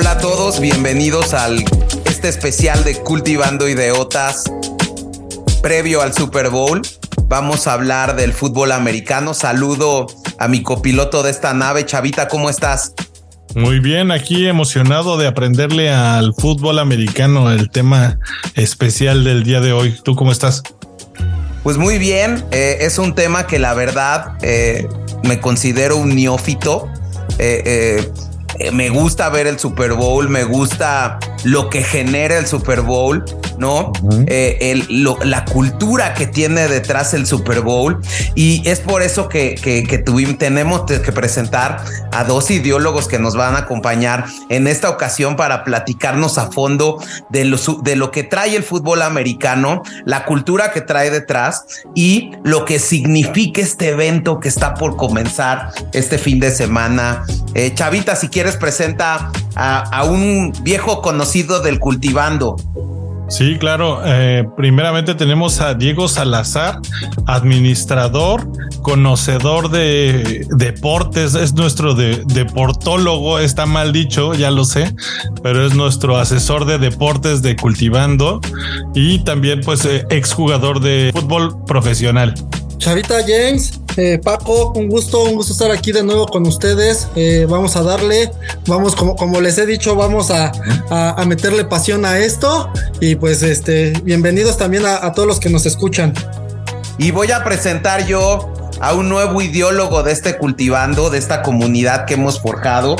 Hola a todos, bienvenidos al este especial de Cultivando Ideotas previo al Super Bowl. Vamos a hablar del fútbol americano. Saludo a mi copiloto de esta nave, Chavita, ¿cómo estás? Muy bien, aquí emocionado de aprenderle al fútbol americano, el tema especial del día de hoy. ¿Tú cómo estás? Pues muy bien, eh, es un tema que la verdad eh, me considero un neófito. Eh, eh, me gusta ver el Super Bowl, me gusta lo que genera el Super Bowl, ¿no? Eh, la cultura que tiene detrás el Super Bowl. Y es por eso que, tuvimos, tenemos que presentar a dos ideólogos que nos van a acompañar en esta ocasión para platicarnos a fondo de lo, de lo que trae el fútbol americano, la cultura que trae detrás y lo que significa este evento que está por comenzar este fin de semana. Eh, Chavita, si quieres presenta a, un viejo conocido del cultivando. Sí, claro. Eh, primeramente tenemos a Diego Salazar, administrador, conocedor de deportes, es nuestro deportólogo, está mal dicho, ya lo sé, pero es nuestro asesor de deportes de Cultivando y también pues eh, exjugador de fútbol profesional. Chavita James, eh, Paco, un gusto, un gusto estar aquí de nuevo con ustedes. Eh, vamos a darle, vamos, como, como les he dicho, vamos a, meterle pasión a esto. Y pues, este, bienvenidos también a, todos los que nos escuchan. Y voy a presentar yo a un nuevo ideólogo de este cultivando, de esta comunidad que hemos forjado.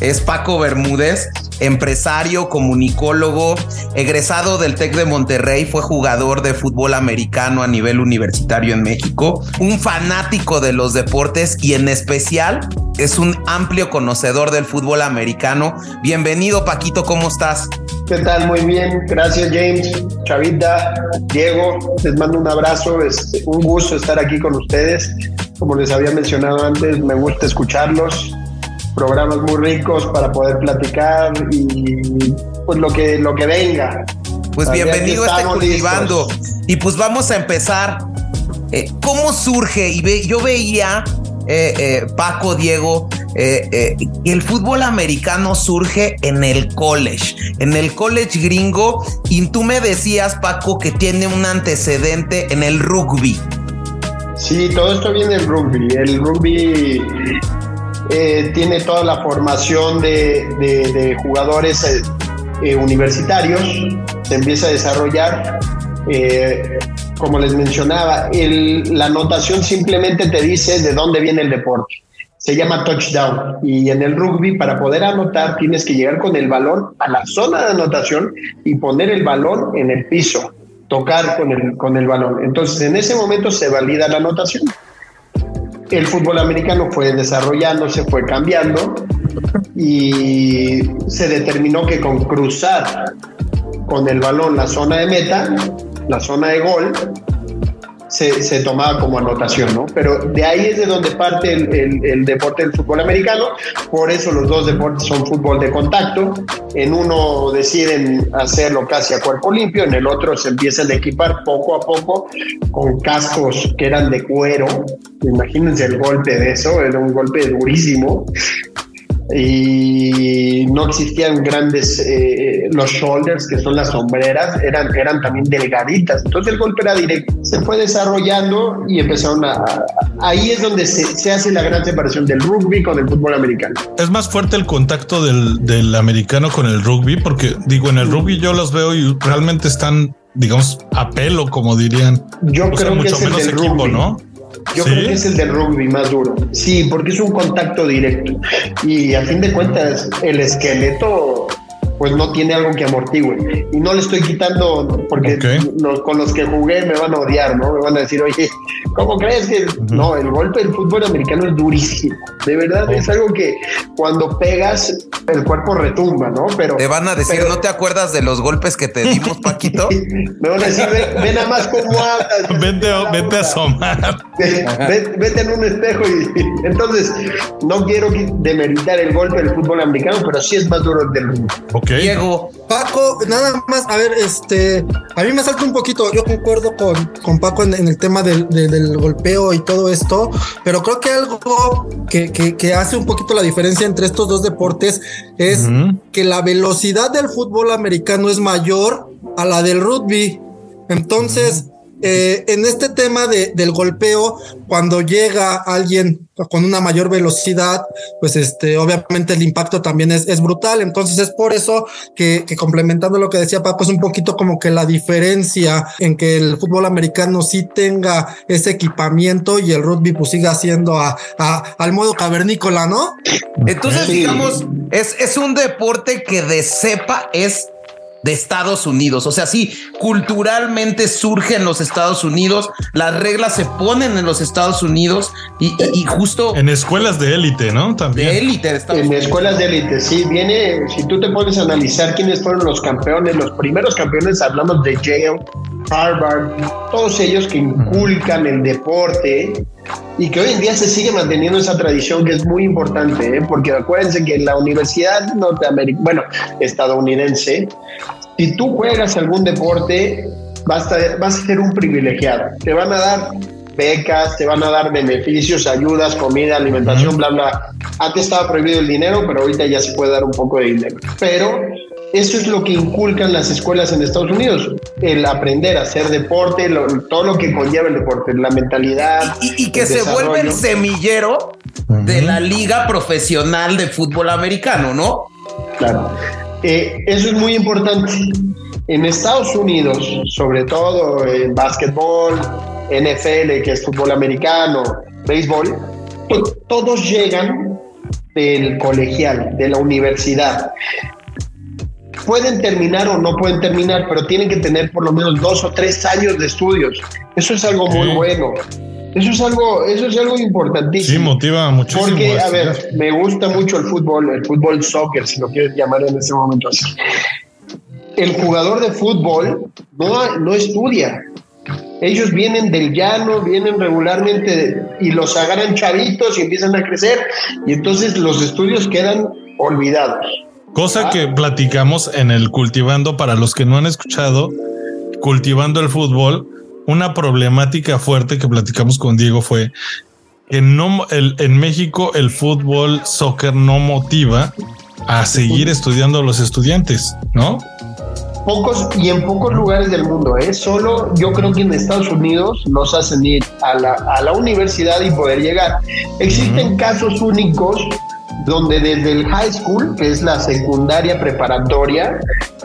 Es Paco Bermúdez empresario, comunicólogo, egresado del TEC de Monterrey, fue jugador de fútbol americano a nivel universitario en México, un fanático de los deportes y en especial es un amplio conocedor del fútbol americano. Bienvenido Paquito, ¿cómo estás? ¿Qué tal? Muy bien, gracias James, Chavita, Diego, les mando un abrazo, es un gusto estar aquí con ustedes. Como les había mencionado antes, me gusta escucharlos, programas muy ricos para poder platicar y pues lo que, lo que venga. Pues bienvenido a este cultivando. Y pues vamos a empezar. Eh, ¿Cómo surge? Y yo veía, eh, eh, Paco, Diego, que el fútbol americano surge en el college, en el college gringo. Y tú me decías, Paco, que tiene un antecedente en el rugby. Sí, todo esto viene del rugby. El rugby eh, tiene toda la formación de, jugadores eh, eh, universitarios, se empieza a desarrollar. Como les mencionaba, la anotación simplemente te dice de dónde viene el deporte. Se llama touchdown y en el rugby para poder anotar tienes que llegar con el balón a la zona de anotación y poner el balón en el piso, tocar con el, con el balón. Entonces en ese momento se valida la anotación el fútbol americano fue desarrollándose, fue cambiando y se determinó que con cruzar con el balón la zona de meta, la zona de gol, se, tomaba como anotación, ¿no? Pero de ahí es de donde parte el, deporte del fútbol americano, por eso los dos deportes son fútbol de contacto, en uno deciden hacerlo casi a cuerpo limpio, en el otro se empiezan a equipar poco a poco con cascos que eran de cuero, imagínense el golpe de eso, era un golpe durísimo, y no existían grandes, eh, los shoulders, que son las sombreras, eran, eran también delgaditas. Entonces el golpe era directo. Se fue desarrollando y empezaron a... ahí es donde se, hace la gran separación del rugby con el fútbol americano. Es más fuerte el contacto del, del americano con el rugby, porque digo, en el rugby yo los veo y realmente están digamos, a pelo, como dirían. Yo creo que es el del rugby. ¿no? Yo creo que es el del rugby más duro. Sí, porque es un contacto directo. Y a fin de cuentas, el esqueleto pues no tiene algo que amortigue. Y no le estoy quitando, porque con los que jugué me van a odiar, ¿no? Me van a decir, oye, ¿cómo crees que.? No, el golpe del fútbol americano es durísimo. De verdad, es algo que cuando pegas, el cuerpo retumba, ¿no? Pero. Te van a decir, ¿no te acuerdas de los golpes que te dimos, Paquito? me van a decir, ven, nada más cómo hablas. Vente, vete a asomar. Vete, en un espejo y. Entonces, no quiero demeritar el golpe del fútbol americano, pero sí es más duro el del Diego. Paco, nada más, a ver, este, a mí me salta un poquito, yo concuerdo con, con Paco en, el tema del, golpeo y todo esto, pero creo que algo que, que, hace un poquito la diferencia entre estos dos deportes es que la velocidad del fútbol americano es mayor a la del rugby. Entonces, eh, en este tema de, del golpeo, cuando llega alguien con una mayor velocidad, pues este, obviamente el impacto también es, es brutal. Entonces es por eso que, que, complementando lo que decía Paco, es un poquito como que la diferencia en que el fútbol americano sí tenga ese equipamiento y el rugby pues siga siendo a, al modo cavernícola, ¿no? Entonces, digamos, es, es un deporte que de cepa es de Estados Unidos. O sea, sí, culturalmente surge en los Estados Unidos, las reglas se ponen en los Estados Unidos y, justo... En escuelas de élite, ¿no? También. De élite. en escuelas de élite, sí. Viene, si tú te pones a analizar quiénes fueron los campeones, los primeros campeones, hablamos de Yale, Harvard, todos ellos que inculcan el deporte y que hoy en día se sigue manteniendo esa tradición que es muy importante, ¿eh? porque acuérdense que en la Universidad Norteamericana, bueno, estadounidense, si tú juegas algún deporte, vas a, vas a ser un privilegiado. Te van a dar becas, te van a dar beneficios, ayudas, comida, alimentación, bla, bla. Antes estaba prohibido el dinero, pero ahorita ya se puede dar un poco de dinero. Pero eso es lo que inculcan las escuelas en Estados Unidos, el aprender a hacer deporte, todo lo que conlleva el deporte, la mentalidad. Y, que se vuelve el semillero de la liga profesional de fútbol americano, ¿no? Claro. Eh, eso es muy importante. En Estados Unidos, sobre todo en básquetbol, NFL, que es fútbol americano, béisbol, todos llegan del colegial, de la universidad pueden terminar o no pueden terminar, pero tienen que tener por lo menos dos o tres años de estudios. Eso es algo muy bueno. Eso es algo, eso es algo importantísimo. Sí, motiva muchísimo. Porque, a ver, me gusta mucho el fútbol, el fútbol soccer, si lo quieres llamar en ese momento así. El jugador de fútbol no, no estudia. Ellos vienen del llano, vienen regularmente y los agarran chavitos y empiezan a crecer y entonces los estudios quedan olvidados. Cosa que platicamos en el Cultivando, para los que no han escuchado, Cultivando el Fútbol, una problemática fuerte que platicamos con Diego fue que no el, en México el fútbol soccer no motiva a seguir estudiando a los estudiantes, ¿no? Pocos y en pocos lugares del mundo, ¿eh? Solo yo creo que en Estados Unidos los hacen ir a la, a la universidad y poder llegar. Existen casos únicos donde desde el high school, que es la secundaria preparatoria,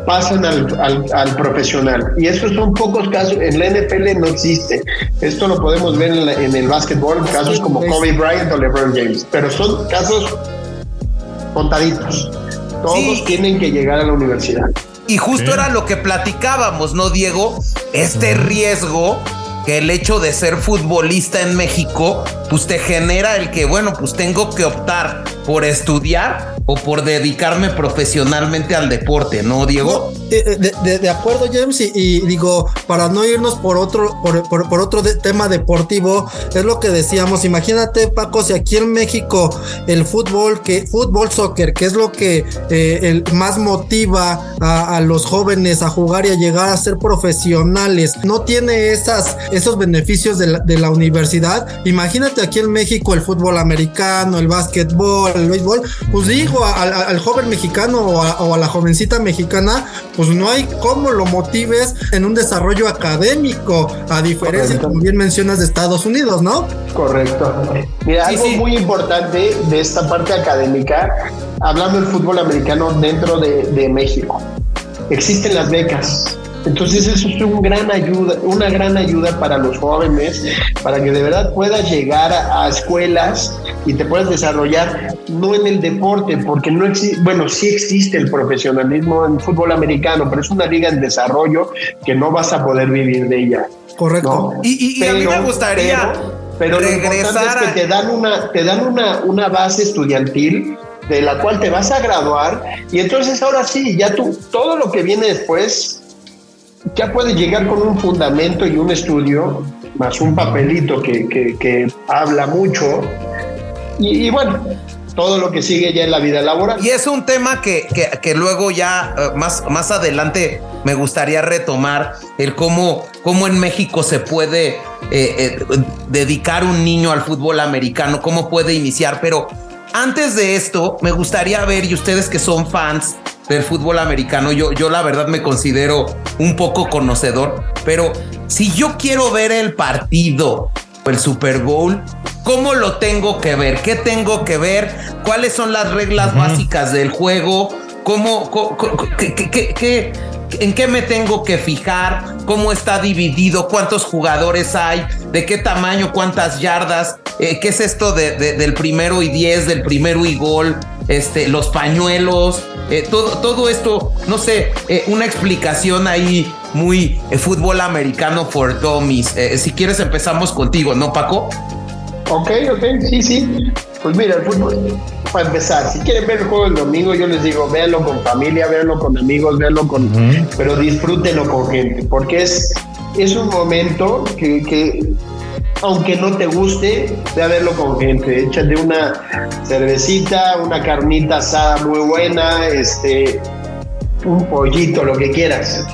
pasan al, profesional. Y esos son pocos casos. En la NFL no existe. Esto lo podemos ver en, el básquetbol, casos como Kobe Bryant o LeBron James. Pero son casos contaditos. Todos tienen que llegar a la universidad. Y justo era lo que platicábamos, ¿no, Diego? Este riesgo que el hecho de ser futbolista en México, pues te genera el que, bueno, pues tengo que optar por estudiar o por dedicarme profesionalmente al deporte, ¿no, Diego? Eh, eh, de, acuerdo, James, y, digo, para no irnos por otro, por, otro tema deportivo, es lo que decíamos. Imagínate, Paco, si aquí en México el fútbol, que fútbol, soccer, que es lo que eh, el, más motiva a, los jóvenes a jugar y a llegar a ser profesionales, no tiene esas, esos beneficios de la, de la universidad. Imagínate aquí en México el fútbol americano, el básquetbol, el béisbol, pues digo, al, joven mexicano o a, la jovencita mexicana, pues no hay cómo lo motives en un desarrollo académico, a diferencia, como bien mencionas, de Estados Unidos, ¿no? Correcto. Mira, algo muy importante de esta parte académica, hablando del fútbol americano dentro de, de México, existen las becas entonces eso es un gran ayuda, una gran ayuda para los jóvenes, para que de verdad puedas llegar a, escuelas y te puedas desarrollar, no en el deporte, porque no existe, bueno, sí existe el profesionalismo en fútbol americano, pero es una liga en desarrollo que no vas a poder vivir de ella. Correcto. Y, a mí me gustaría pero, regresar es que te dan una, te dan una, una base estudiantil de la cual te vas a graduar y entonces ahora sí, ya tú, todo lo que viene después ya puedes llegar con un fundamento y un estudio, más un papelito que, que, habla mucho. Y, bueno, todo lo que sigue ya en la vida laboral. Y es un tema que, que, luego ya eh, más, más adelante me gustaría retomar, el cómo, cómo en México se puede eh, eh, dedicar un niño al fútbol americano, cómo puede iniciar, pero antes de esto me gustaría ver, y ustedes que son fans del fútbol americano, yo, yo la verdad me considero un poco conocedor, pero si yo quiero ver el partido el Super Bowl, ¿cómo lo tengo que ver? ¿Qué tengo que ver? ¿Cuáles son las reglas básicas del juego? ¿Cómo, qué, en qué me tengo que fijar? ¿Cómo está dividido? ¿Cuántos jugadores hay? ¿De qué tamaño? ¿Cuántas yardas? Eh, ¿Qué es esto de, del primero y diez, del primero y gol? Este, los pañuelos, eh, todo, todo esto, no sé, eh, una explicación ahí muy fútbol americano for dummies. si quieres empezamos contigo, ¿no, Paco? Ok, ok, sí, sí. Pues mira, el fútbol, para empezar, si quieren ver el juego el domingo, yo les digo, véanlo con familia, véanlo con amigos, véanlo con... Pero disfrútenlo con gente, porque es, es un momento que, que aunque no te guste, ve a verlo con gente. Échate una cervecita, una carnita asada muy buena, este, un pollito, lo que quieras.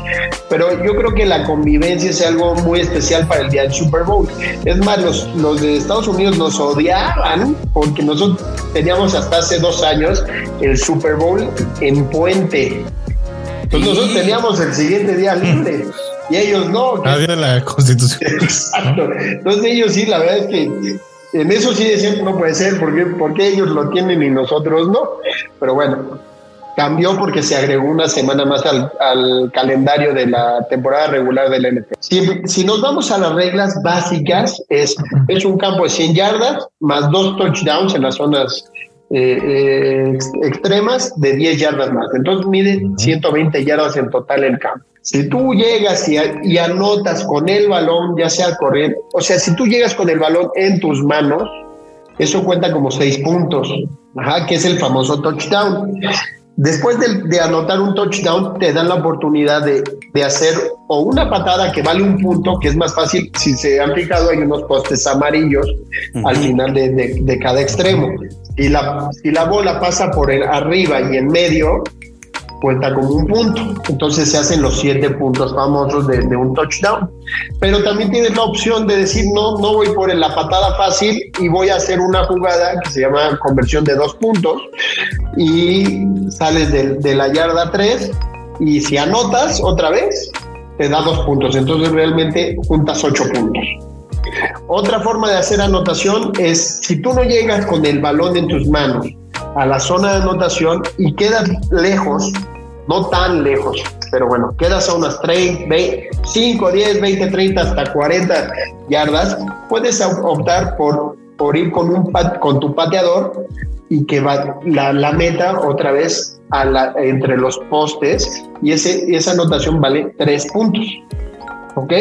Pero yo creo que la convivencia es algo muy especial para el día del Super Bowl. Es más, los, los de Estados Unidos nos odiaban porque nosotros teníamos hasta hace dos años el Super Bowl en puente. Entonces nosotros teníamos el siguiente día libre y ellos no. Nadie de la Constitución. Exacto. Entonces ellos sí, la verdad es que en eso sí decían no puede ser, porque, porque ellos lo tienen y nosotros no. Pero bueno, cambió porque se agregó una semana más al, calendario de la temporada regular del NFL. Si, si, nos vamos a las reglas básicas, es, es un campo de 100 yardas más dos touchdowns en las zonas eh, extremas de 10 yardas más. Entonces mide 120 yardas en total el campo. Si tú llegas y, y, anotas con el balón, ya sea correr, o sea, si tú llegas con el balón en tus manos, eso cuenta como 6 puntos, ajá, que es el famoso touchdown. Después de, anotar un touchdown, te dan la oportunidad de, hacer o una patada que vale un punto, que es más fácil, si se han fijado, hay unos postes amarillos al final de, cada extremo. Si la bola pasa por el arriba y en medio, cuenta como un punto. Entonces se hacen los siete puntos famosos de, un touchdown. Pero también tienes la opción de decir, no, no voy por la patada fácil y voy a hacer una jugada que se llama conversión de dos puntos y sales de, la yarda tres y si anotas otra vez, te da dos puntos. Entonces realmente juntas ocho puntos. Otra forma de hacer anotación es si tú no llegas con el balón en tus manos a la zona de anotación y quedas lejos, no tan lejos, pero bueno, quedas a unas 30, 5, 10, 20, 30, hasta 40 yardas, puedes optar por, por ir con, un, con tu pateador y que va la, meta otra vez a la, entre los postes y ese, esa anotación vale 3 puntos. ¿Ok?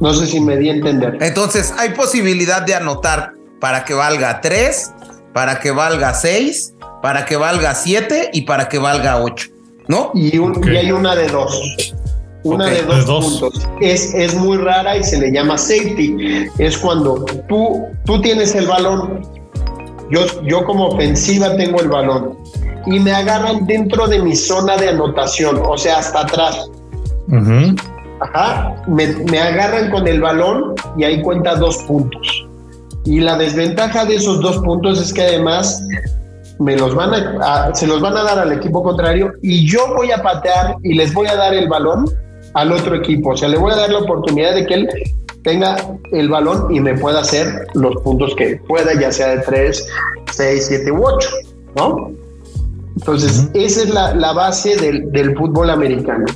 No sé si me di a entender. Entonces, hay posibilidad de anotar para que valga 3, para que valga 6 para que valga 7 y para que valga 8, ¿no? Y, hay una de dos. Una de, dos puntos. Es, es muy rara y se le llama safety. Es cuando tú, tú tienes el balón, yo, yo como ofensiva tengo el balón y me agarran dentro de mi zona de anotación, o sea, hasta atrás. Ajá, me, me, agarran con el balón y ahí cuenta dos puntos. Y la desventaja de esos dos puntos es que además me los van a, se los van a dar al equipo contrario y yo voy a patear y les voy a dar el balón al otro equipo. O sea, le voy a dar la oportunidad de que él tenga el balón y me pueda hacer los puntos que pueda, ya sea de 3, 6, 7 u 8, ¿no? Entonces, esa es la, la base del, del fútbol americano.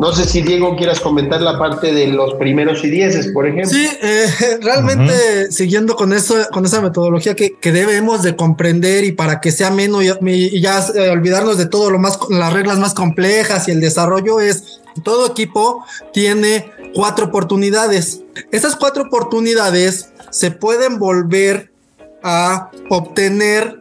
No sé si Diego quieras comentar la parte de los primeros y dieces, por ejemplo. Sí, eh, realmente siguiendo con eso, con esa metodología que, debemos de comprender y para que sea menos y, ya eh, olvidarnos de todo lo más, las reglas más complejas y el desarrollo es todo equipo tiene cuatro oportunidades. Esas cuatro oportunidades se pueden volver a obtener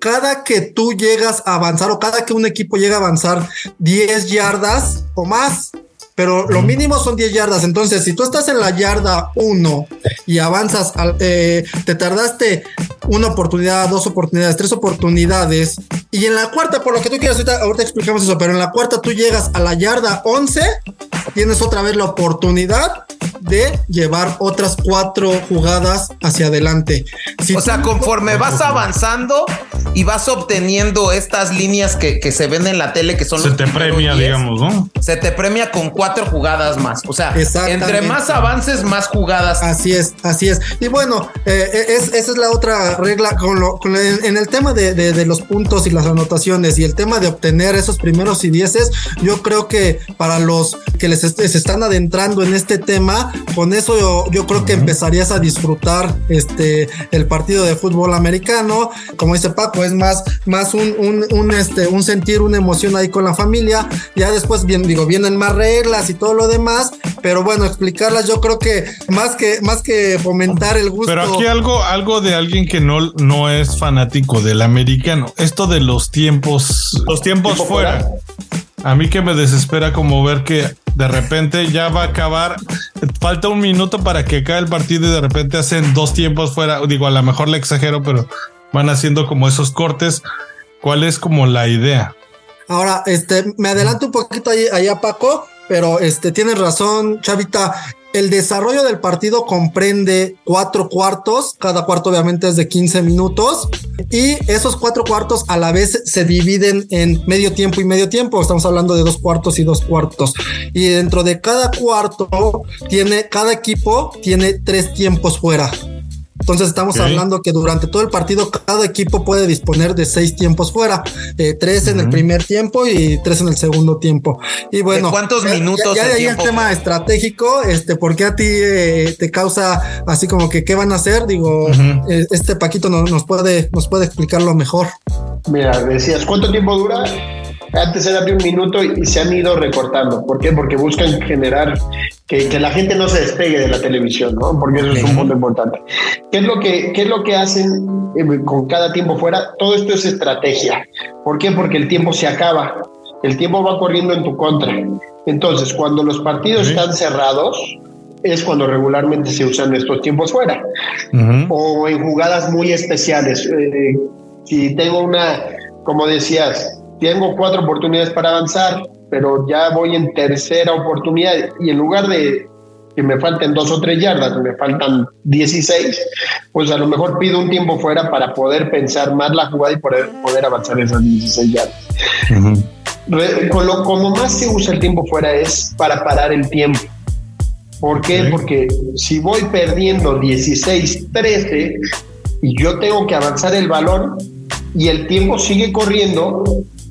cada que tú llegas a avanzar o cada que un equipo llega a avanzar 10 yardas o más, pero lo mínimo son 10 yardas. Entonces, si tú estás en la yarda 1 y avanzas, eh, te tardaste una oportunidad, dos oportunidades, tres oportunidades, y en la cuarta, por lo que tú quieras, ahorita, ahorita explicamos eso, pero en la cuarta tú llegas a la yarda 11, tienes otra vez la oportunidad de llevar otras cuatro jugadas hacia adelante. o sea, conforme vas avanzando y vas obteniendo estas líneas que, se ven en la tele, que son... Se te premia, digamos, ¿no? Se te premia con cuatro jugadas más. O sea, entre más avances, más jugadas. Así es, así es. Y bueno, eh, es, esa es la otra regla con lo, en el tema de, los puntos y las anotaciones y el tema de obtener esos primeros y dieces, yo creo que para los que les se están adentrando en este tema, con eso yo, creo que empezarías a disfrutar este el partido de fútbol americano. Como dice Paco, es más, más un, un, este, un sentir, una emoción ahí con la familia. Ya después bien, digo, vienen más reglas y todo lo demás, pero bueno, explicarlas, yo creo que más que, más que fomentar el gusto. Pero aquí algo, algo de alguien que no, no es fanático del americano. Esto de los tiempos, los tiempos fuera. A mí que me desespera como ver que de repente ya va a acabar. Falta un minuto para que acabe el partido y de repente hacen dos tiempos fuera. Digo, a lo mejor le exagero, pero van haciendo como esos cortes. ¿Cuál es como la idea? Ahora, este, me adelanto un poquito allá, Paco, pero este, tienes razón, Chavita. El desarrollo del partido comprende cuatro cuartos, cada cuarto obviamente es de 15 minutos y esos cuatro cuartos a la vez se dividen en medio tiempo y medio tiempo, estamos hablando de dos cuartos y dos cuartos y dentro de cada cuarto tiene, cada equipo tiene tres tiempos fuera. Entonces estamos hablando que durante todo el partido cada equipo puede disponer de seis tiempos fuera, eh, tres en el primer tiempo y tres en el segundo tiempo. Y bueno, cuántos minutos? Ya, hay el tema estratégico, este, porque a ti eh, te causa así como que qué van a hacer? Digo, eh, este Paquito nos puede nos puede explicarlo mejor. Mira, decías, ¿cuánto tiempo dura? Antes era de un minuto y se han ido recortando. ¿Por qué? Porque buscan generar que, la gente no se despegue de la televisión, ¿no? Porque eso es un punto importante. ¿Qué es lo que, qué es lo que hacen eh, con cada tiempo fuera? Todo esto es estrategia. ¿Por qué? Porque el tiempo se acaba. El tiempo va corriendo en tu contra. Entonces, cuando los partidos están cerrados, es cuando regularmente se usan estos tiempos fuera. O en jugadas muy especiales. Eh, si tengo una, como decías, tengo cuatro oportunidades para avanzar, pero ya voy en tercera oportunidad y en lugar de que me falten dos o tres yardas, me faltan 16, pues a lo mejor pido un tiempo fuera para poder pensar más la jugada y poder, poder avanzar esas 16 yardas. con lo, como más se usa el tiempo fuera es para parar el tiempo. ¿Por qué? Porque si voy perdiendo 16-13 y yo tengo que avanzar el balón y el tiempo sigue corriendo,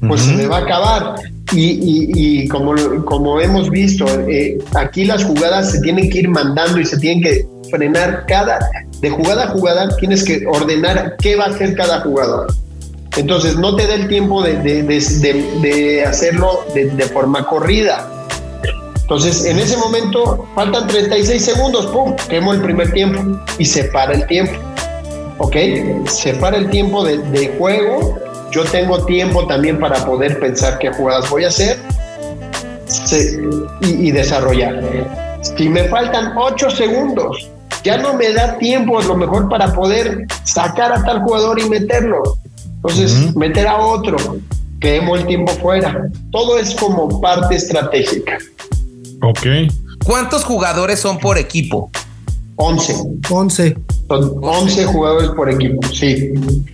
pues se me va a acabar. Y, como, como hemos visto, eh, aquí las jugadas se tienen que ir mandando y se tienen que frenar cada, de jugada a jugada, tienes que ordenar qué va a hacer cada jugador. Entonces no te da el tiempo de, de, hacerlo de, forma corrida. Entonces en ese momento faltan 36 segundos, ¡pum! Quemo el primer tiempo y se para el tiempo. ¿Ok? Se para el tiempo de juego yo tengo tiempo también para poder pensar qué jugadas voy a hacer y, desarrollar. Si me faltan ocho segundos, ya no me da tiempo a lo mejor para poder sacar a tal jugador y meterlo. Entonces, meter a otro, quedemos el tiempo fuera. Todo es como parte estratégica. Ok. ¿Cuántos jugadores son por equipo? 11. 11. Son 11 jugadores por equipo, sí.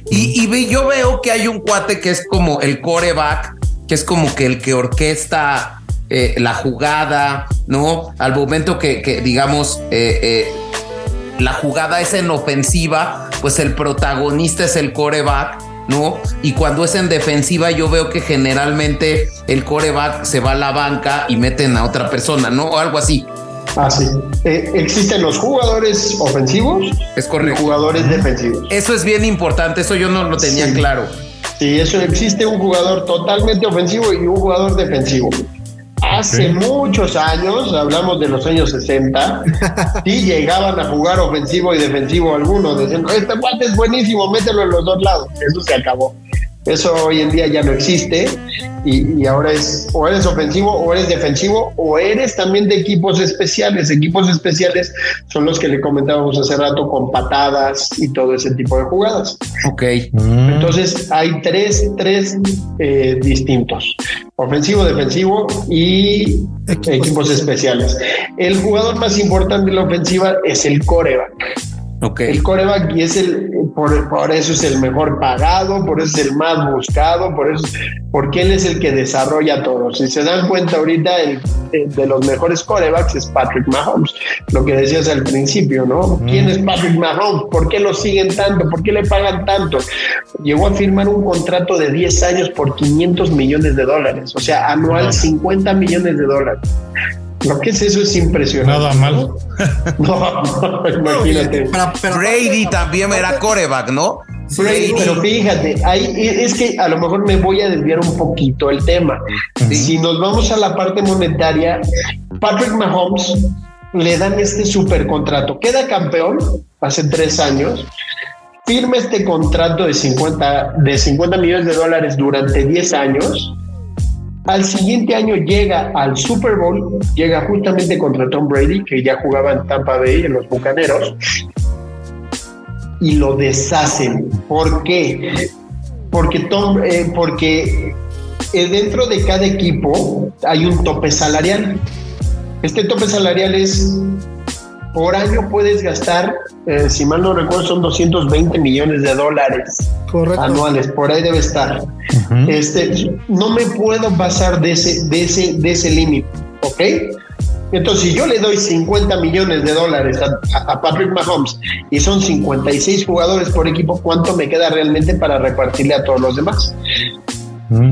Y, yo veo que hay un cuate que es como el coreback, que es como que el que orquesta eh, la jugada, ¿no? Al momento que, digamos, eh, eh, la jugada es en ofensiva, pues el protagonista es el coreback. ¿no? Y cuando es en defensiva, yo veo que generalmente el coreback se va a la banca y meten a otra persona, ¿no? O algo así. Así. Ah, eh, existen los jugadores ofensivos es correcto. y jugadores defensivos. Eso es bien importante, eso yo no lo tenía claro. Sí, eso existe un jugador totalmente ofensivo y un jugador defensivo. Hace muchos años, hablamos de los años 60, sí llegaban a jugar ofensivo y defensivo algunos, diciendo, este guante es buenísimo, mételo en los dos lados. Eso se acabó. Eso hoy en día ya no existe y, ahora es o eres ofensivo o eres defensivo o eres también de equipos especiales. Equipos especiales son los que le comentábamos hace rato con patadas y todo ese tipo de jugadas. Ok. Mm. Entonces hay tres, tres eh, distintos. Ofensivo, defensivo y equipos especiales. El jugador más importante de la ofensiva es el coreback. El coreback y es el, por, por, eso es el mejor pagado, por eso es el más buscado, por eso, porque él es el que desarrolla todo. Si se dan cuenta ahorita, el, de los mejores corebacks es Patrick Mahomes, lo que decías al principio, ¿no? ¿Quién es Patrick Mahomes? ¿Por qué lo siguen tanto? ¿Por qué le pagan tanto? Llegó a firmar un contrato de 10 años por 500 millones de dólares, o sea, anual 50 millones de dólares. Lo que es eso es impresionante. Nada mal. No, imagínate. Brady también era coreback, ¿no? Brady, pero fíjate, ahí es que a lo mejor me voy a desviar un poquito el tema. Si nos vamos a la parte monetaria, Patrick Mahomes le dan este super contrato. Queda campeón hace tres años. Firma este contrato de 50, de 50 millones de dólares durante 10 años al siguiente año llega al Super Bowl, llega justamente contra Tom Brady, que ya jugaba en Tampa Bay, en los Bucaneros, y lo deshacen. ¿Por qué? Porque, Tom, eh, eh, dentro de cada equipo hay un tope salarial. Este tope salarial es por año puedes gastar, eh, si mal no recuerdo, son 220 millones de dólares anuales, por ahí debe estar. este, no me puedo pasar de ese, de ese, de ese límite, ¿ok? Entonces, si yo le doy 50 millones de dólares a, Patrick Mahomes y son 56 jugadores por equipo, ¿cuánto me queda realmente para repartirle a todos los demás?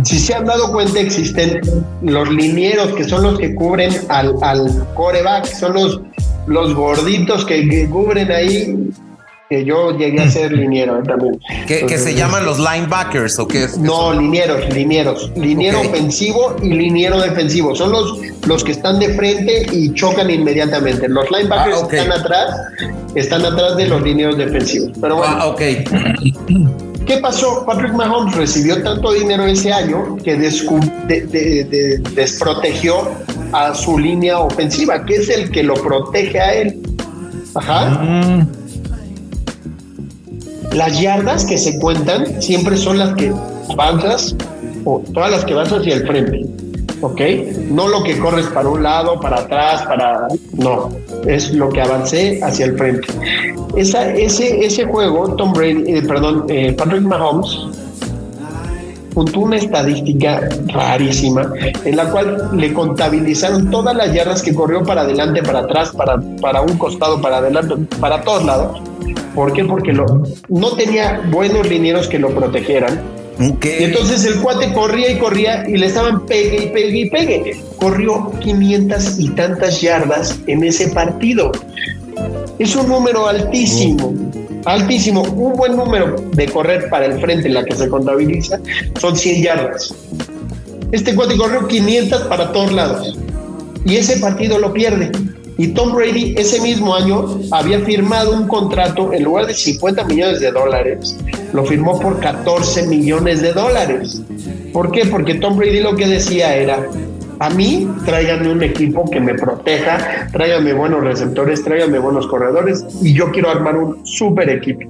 Si se han dado cuenta, existen los linieros que son los que cubren al, al coreback, son los los gorditos que, cubren ahí, que yo llegué a ser liniero eh, también. ¿Que, se llaman los linebackers o qué es? No, linieros, linieros. Liniero ofensivo y liniero defensivo. Son los, los que están de frente y chocan inmediatamente. Los linebackers ah, están atrás, están atrás de los linieros defensivos. Pero bueno. Ah, ok. ¿Qué pasó? Patrick Mahomes recibió tanto dinero ese año que desprotegió a su línea ofensiva, que es el que lo protege a él. Ajá. Mm. Las yardas que se cuentan siempre son las que avanzas o todas las que vas hacia el frente. ¿Ok? No lo que corres para un lado, para atrás, para. No. Es lo que avancé hacia el frente. Esa, ese, ese juego, Tom Brady, eh, perdón, eh, Patrick Mahomes puntó una estadística rarísima en la cual le contabilizaron todas las yardas que corrió para adelante, para atrás, para, para un costado, para adelante, para todos lados. ¿Por qué? Porque lo, no tenía buenos linieros que lo protegieran. Y entonces el cuate corría y corría y le estaban pegue y pegue y pegue. Corrió 500 y tantas yardas en ese partido. Es un número altísimo altísimo, un buen número de correr para el frente, la que se contabiliza, son 100 yardas. Este cuate corrió 500 para todos lados y ese partido lo pierde. Y Tom Brady ese mismo año había firmado un contrato en lugar de 50 millones de dólares, lo firmó por 14 millones de dólares. ¿Por qué? Porque Tom Brady lo que decía era, a mí, tráiganme un equipo que me proteja, tráiganme buenos receptores, tráiganme buenos corredores y yo quiero armar un super equipo.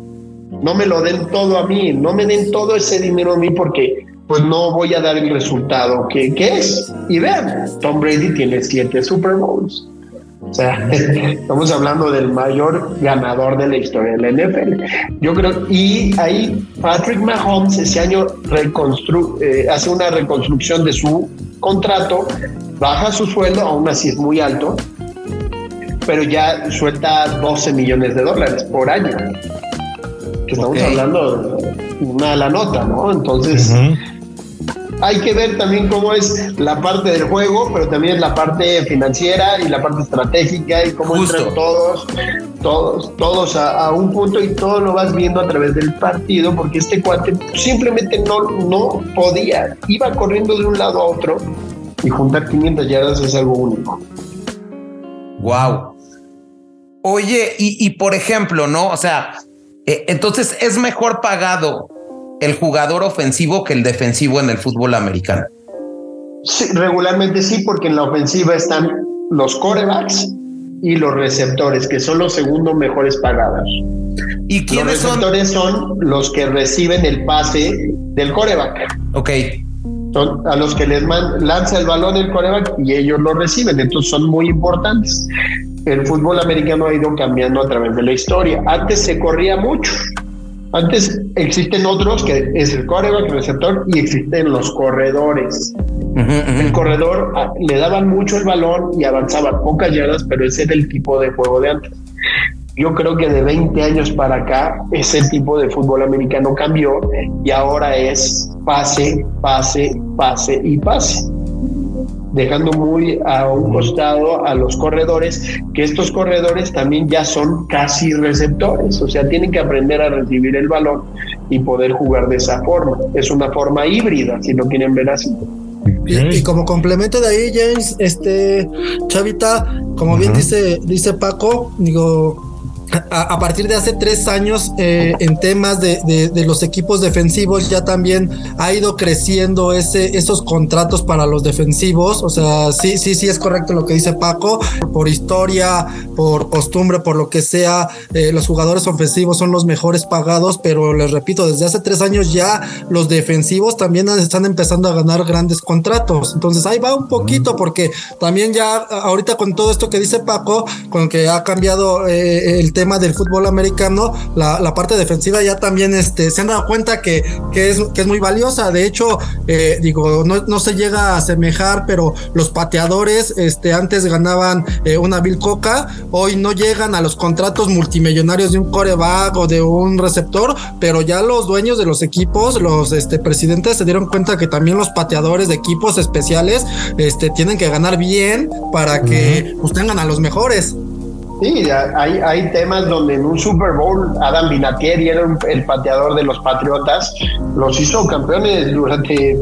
No me lo den todo a mí, no me den todo ese dinero a mí porque pues no voy a dar el resultado que, que es. Y vean, Tom Brady tiene siete Super Bowls. O sea, estamos hablando del mayor ganador de la historia de la NFL. Yo creo, y ahí Patrick Mahomes ese año reconstru eh, hace una reconstrucción de su contrato, baja su sueldo, aún así es muy alto, pero ya suelta 12 millones de dólares por año. Que estamos hablando de una la nota, ¿no? Entonces, hay que ver también cómo es la parte del juego, pero también la parte financiera y la parte estratégica y cómo entran todos, todos, todos a, un punto y todo lo vas viendo a través del partido, porque este cuate simplemente no, no podía, iba corriendo de un lado a otro y juntar 500 yardas es algo único. Wow. Oye, y, por ejemplo, ¿no? O sea, eh, entonces es mejor pagado el jugador ofensivo que el defensivo en el fútbol americano? Sí, regularmente sí, porque en la ofensiva están los corebacks y los receptores, que son los segundos mejores pagados. ¿Y quiénes los receptores son? los que reciben el pase del coreback. Ok. Son a los que les lanza el balón el coreback y ellos lo reciben, entonces son muy importantes. El fútbol americano ha ido cambiando a través de la historia. Antes se corría mucho, antes existen otros que es el coreback, el receptor y existen los corredores. El corredor ah, le daban mucho el balón y avanzaba pocas yardas, pero ese era el tipo de juego de antes. Yo creo que de 20 años para acá ese tipo de fútbol americano cambió y ahora es pase, pase, pase y pase dejando muy a un costado a los corredores, que estos corredores también ya son casi receptores, o sea, tienen que aprender a recibir el balón y poder jugar de esa forma. Es una forma híbrida, si lo quieren ver así. Y, como complemento de ahí, James, este Chavita, como bien dice, dice Paco, digo, a, partir de hace tres años eh, en temas de, los equipos defensivos ya también ha ido creciendo ese, esos contratos para los defensivos. O sea, sí, sí, sí es correcto lo que dice Paco. Por historia, por costumbre, por lo que sea, eh, los jugadores ofensivos son los mejores pagados, pero les repito, desde hace tres años ya los defensivos también están empezando a ganar grandes contratos. Entonces ahí va un poquito porque también ya ahorita con todo esto que dice Paco, con que ha cambiado eh, el tema tema del fútbol americano, la, parte defensiva ya también este, se han dado cuenta que, que, es, que es muy valiosa. De hecho, eh, digo, no, no, se llega a asemejar, pero los pateadores este, antes ganaban eh, una Bill Coca, hoy no llegan a los contratos multimillonarios de un coreback o de un receptor, pero ya los dueños de los equipos, los este, presidentes se dieron cuenta que también los pateadores de equipos especiales este, tienen que ganar bien para que pues, tengan a los mejores. Sí, hay, hay temas donde en un Super Bowl Adam Vinatieri era el pateador de los Patriotas, los hizo campeones durante,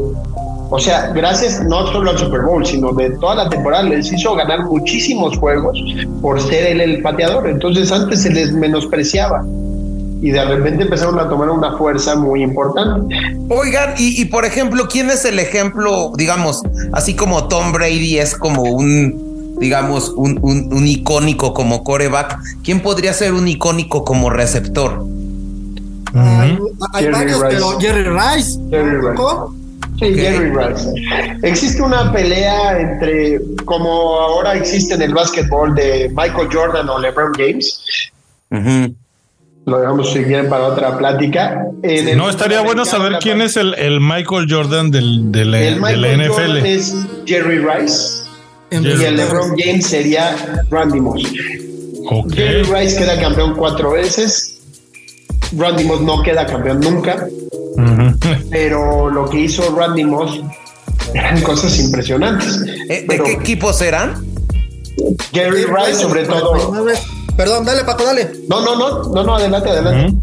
o sea, gracias no solo al Super Bowl, sino de toda la temporada, les hizo ganar muchísimos juegos por ser él el pateador. Entonces antes se les menospreciaba y de repente empezaron a tomar una fuerza muy importante. Oigan, y, y, por ejemplo, ¿quién es el ejemplo, digamos, así como Tom Brady es como un digamos, un, un, icónico como coreback, ¿quién podría ser un icónico como receptor? Hay, varios, pero Jerry Rice. Jerry Rice. Sí, Jerry Rice. Existe una pelea entre, como ahora existe en el básquetbol de Michael Jordan o LeBron James. Lo dejamos seguir para otra plática. no, estaría bueno saber quién es el, el, Michael Jordan del, del, el Michael NFL. Jordan es Jerry Rice y el LeBron James sería Randy Moss. Jerry Rice queda campeón cuatro veces. Randy Moss no queda campeón nunca. Pero lo que hizo Randy Moss eran cosas impresionantes. Eh, ¿De qué equipos eran? Jerry Rice, sobre todo. Perdón, dale, Paco, dale. No, no, no, no, no, adelante, adelante.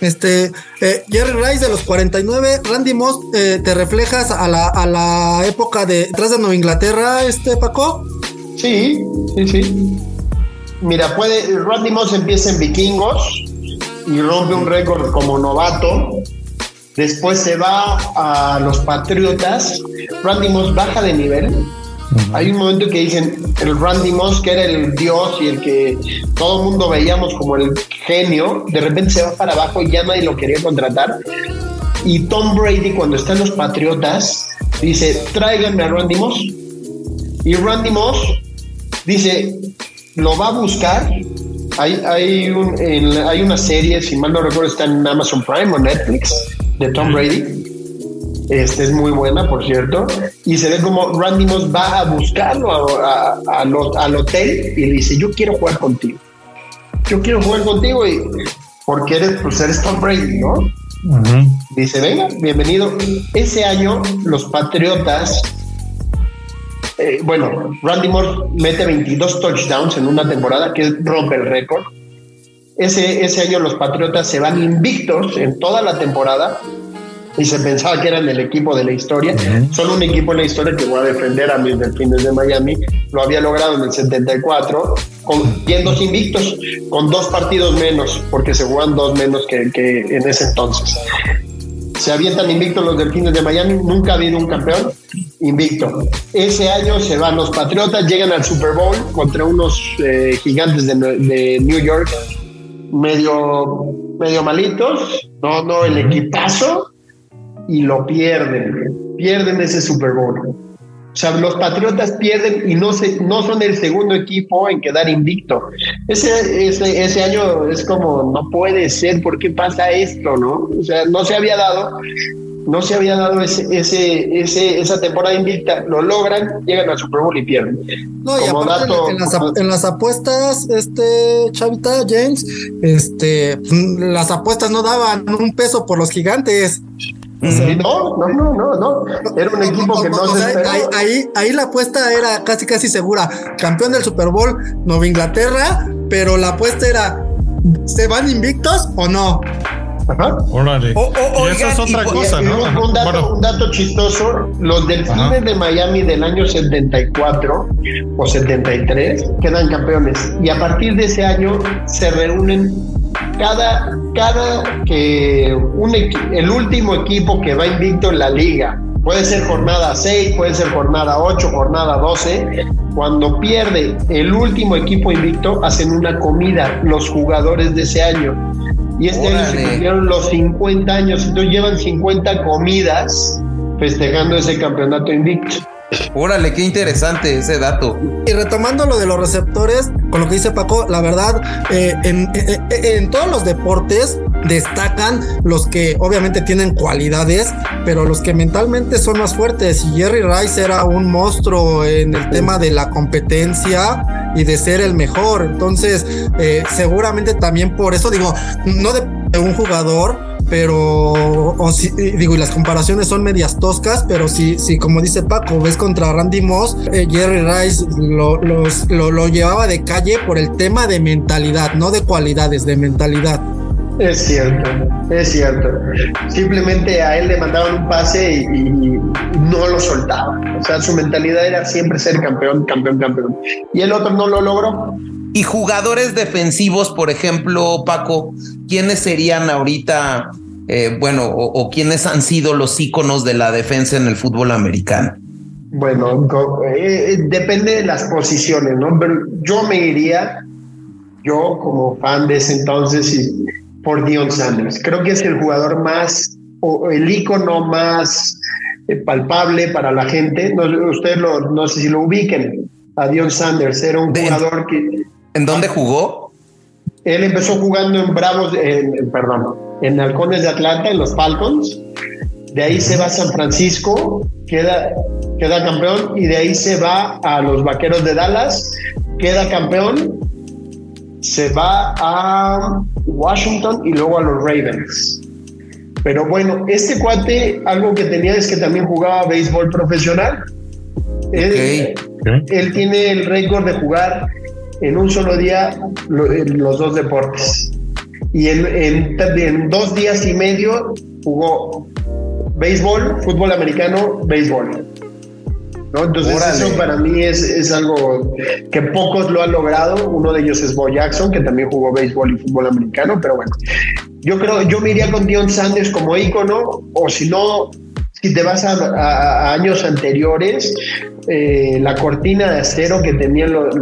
Este, eh, Jerry Rice de los 49, Randy Moss, eh, ¿te reflejas a la, a la época de tras de Nueva Inglaterra, este Paco? Sí, sí, sí. Mira, puede, Randy Moss empieza en Vikingos y rompe un récord como novato. Después se va a los Patriotas. Randy Moss baja de nivel hay un momento que dicen el Randy Moss, que era el dios y el que todo el mundo veíamos como el genio, de repente se va para abajo y ya nadie lo quería contratar. Y Tom Brady, cuando está en los Patriotas, dice: tráiganme a Randy Moss. Y Randy Moss dice: lo va a buscar. Hay, hay, un, hay una serie, si mal no recuerdo, está en Amazon Prime o Netflix, de Tom Brady este es muy buena, por cierto. Y se ve como Randy Moss va a buscarlo al hotel y le dice, yo quiero jugar contigo. Yo quiero jugar contigo y porque eres, pues eres Tom Brady, ¿no? Dice, venga, bienvenido. Ese año los Patriotas, eh, bueno, Randy Moss mete 22 touchdowns en una temporada que rompe el récord. Ese, ese año los Patriotas se van invictos en toda la temporada y se pensaba que eran el equipo de la historia. Solo un equipo de la historia que voy a defender a mis delfines de Miami lo había logrado en el 74, con, yendo invictos, con dos partidos menos, porque se jugaban dos menos que, que en ese entonces. se avientan invictos los delfines de Miami, nunca ha habido un campeón invicto. Ese año se van los Patriotas, llegan al Super Bowl contra unos eh, gigantes de, de, New York, medio, medio malitos, no, no el equipazo, y lo pierden, pierden ese Super Bowl. O sea, los Patriotas pierden y no, se, no son el segundo equipo en quedar invicto. Ese, ese, ese año es como, no puede ser, ¿por qué pasa esto? ¿no? O sea, no se había dado, no se había dado ese, ese, ese, esa temporada invicta, lo logran, llegan al Super Bowl y pierden. No, y aparte en, las, en, las, apuestas, este Chavita James, este, las apuestas no daban un peso por los gigantes no, no, no, no, no. Era un equipo que no, se ahí, ahí, la apuesta era casi casi segura. Campeón del Super Bowl, Nueva Inglaterra, pero la apuesta era ¿se van invictos o no? Ajá. Órale. y eso es otra cosa, ¿no? Un, dato, un, dato, chistoso, los delfines de Miami del año 74 o 73 quedan campeones y a partir de ese año se reúnen cada, cada que un, el último equipo que va invicto en la liga, puede ser jornada 6, puede ser jornada 8, jornada 12, cuando pierde el último equipo invicto, hacen una comida los jugadores de ese año. Y este año se cumplieron los 50 años, entonces llevan 50 comidas festejando ese campeonato invicto. Órale, qué interesante ese dato. Y retomando lo de los receptores, con lo que dice Paco, la verdad, eh, en, todos los deportes destacan los que obviamente tienen cualidades, pero los que mentalmente son más fuertes. Y Jerry Rice era un monstruo en el tema de la competencia y de ser el mejor. Entonces, eh, seguramente también por eso digo, no de un jugador, pero digo, y las comparaciones son medias toscas, pero si, si como dice Paco, ves contra Randy Moss, eh, Jerry Rice lo, lo, llevaba de calle por el tema de mentalidad, no de cualidades, de mentalidad. Es cierto, es cierto. Simplemente a él le mandaban un pase y, no lo soltaba. O sea, su mentalidad era siempre ser campeón, campeón, campeón. Y el otro no lo logró. Y jugadores defensivos, por ejemplo, Paco, ¿quiénes serían ahorita, eh, bueno, o, quiénes han sido los íconos de la defensa en el fútbol americano? Bueno, eh, depende de las posiciones, ¿no? Pero yo me iría, yo como fan de ese entonces, por Dion Sanders. Creo que es el jugador más, o el ícono más eh, palpable para la gente. No, ustedes no sé si lo ubiquen. A Dion Sanders era un jugador que ¿En dónde jugó? Él empezó jugando en Bravos, en, perdón, en Halcones de Atlanta, en los Falcons. De ahí se va a San Francisco, queda, queda campeón, y de ahí se va a los Vaqueros de Dallas, queda campeón, se va a Washington y luego a los Ravens. Pero bueno, este cuate, algo que tenía es que también jugaba béisbol profesional. Él, él tiene el récord de jugar en un solo día los dos deportes. Y en, dos días y medio jugó béisbol, fútbol americano, béisbol. ¿no? Entonces eso para mí es, es, algo que pocos lo han logrado. Uno de ellos es Bo Jackson, que también jugó béisbol y fútbol americano, pero bueno, yo creo, yo me iría con Dion Sanders como ícono, o si no, si te vas a, años anteriores, eh, la cortina de acero que tenían los,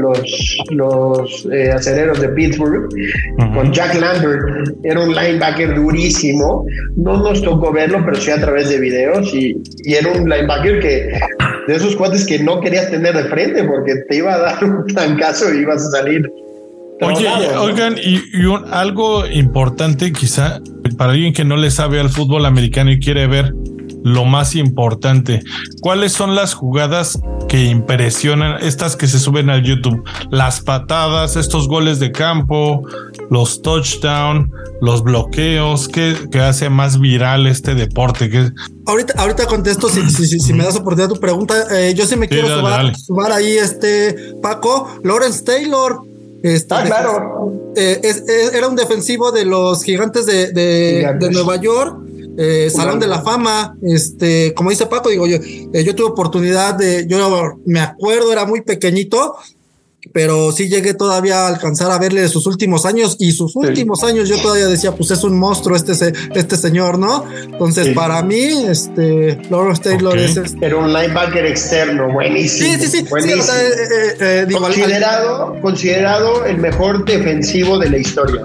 los, eh, acereros de Pittsburgh con Jack Lambert, era un linebacker durísimo. No nos tocó verlo, pero sí a través de videos. Y, era un linebacker que de esos cuates que no querías tener de frente porque te iba a dar un tancazo y ibas a salir. Oye, oigan, y, algo importante quizá para alguien que no le sabe al fútbol americano y quiere ver lo más importante. ¿Cuáles son las jugadas que impresionan, estas que se suben al YouTube? Las patadas, estos goles de campo, los touchdown, los bloqueos, ¿qué, hace más viral este deporte? Ahorita, ahorita contesto si, si, me das oportunidad tu pregunta. Eh, yo sí me quiero sumar, ahí, este Paco, Lawrence Taylor. Este, ah, claro. Eh, era un defensivo de los gigantes de, de Nueva York eh, Salón de la Fama, este, como dice Paco, digo yo, eh, yo tuve oportunidad de, yo me acuerdo, era muy pequeñito, pero sí llegué todavía a alcanzar a verle sus últimos años y sus últimos años yo todavía decía, pues es un monstruo este, este señor, ¿no? Entonces, para mí, este, Lawrence Taylor es... Este Era un linebacker externo, buenísimo. Sí, sí, sí. Buenísimo. Eh, eh, eh, considerado, considerado el mejor defensivo de la historia.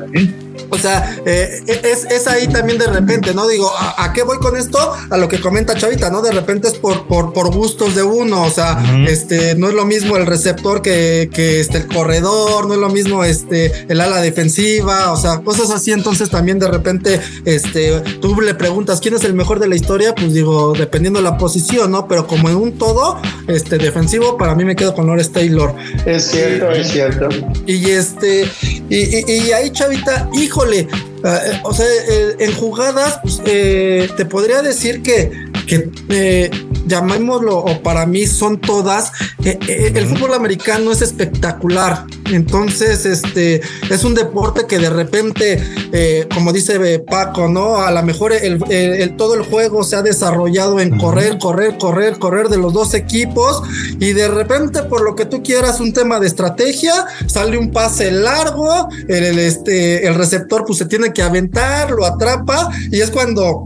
O sea, eh, es, es, ahí también de repente, ¿no? Digo, ¿a, qué voy con esto? A lo que comenta Chavita, ¿no? De repente es por, por, por gustos de uno, o sea, este, no es lo mismo el receptor que, que este, el corredor, no es lo mismo este, el ala defensiva, o sea, cosas así, entonces también de repente, este, tú le preguntas quién es el mejor de la historia, pues digo, dependiendo de la posición, ¿no? Pero como en un todo, este, defensivo, para mí me quedo con Lawrence Taylor. Es cierto, es cierto. Y este, y, y, y ahí, Chavita, hijo híjole, eh, o sea, eh, en jugadas, pues, eh, te podría decir que, que llamémoslo, o para mí son todas, el fútbol americano es espectacular. Entonces, este es un deporte que de repente, como dice Paco, ¿no? A lo mejor el, todo el juego se ha desarrollado en correr, correr, correr, correr de los dos equipos, y de repente, por lo que tú quieras, un tema de estrategia, sale un pase largo, el, este, el receptor pues se tiene que aventar, lo atrapa y es cuando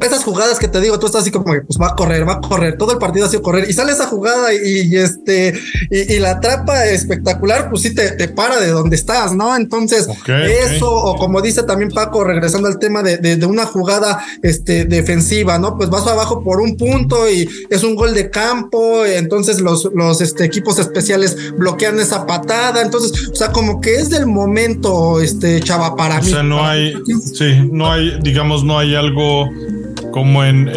esas jugadas que te digo, tú estás así como que pues va a correr, va a correr, todo el partido ha sido correr y sale esa jugada y, este y, la atrapa espectacular, pues sí te, te, para de donde estás, ¿no? Entonces, eso, o como dice también Paco, regresando al tema de, de, una jugada este, defensiva, ¿no? Pues vas abajo por un punto y es un gol de campo, entonces los, los este, equipos especiales bloquean esa patada, entonces, o sea, como que es del momento, este, chava, para mí. O sea, no hay sí, no hay, digamos, no hay algo como en,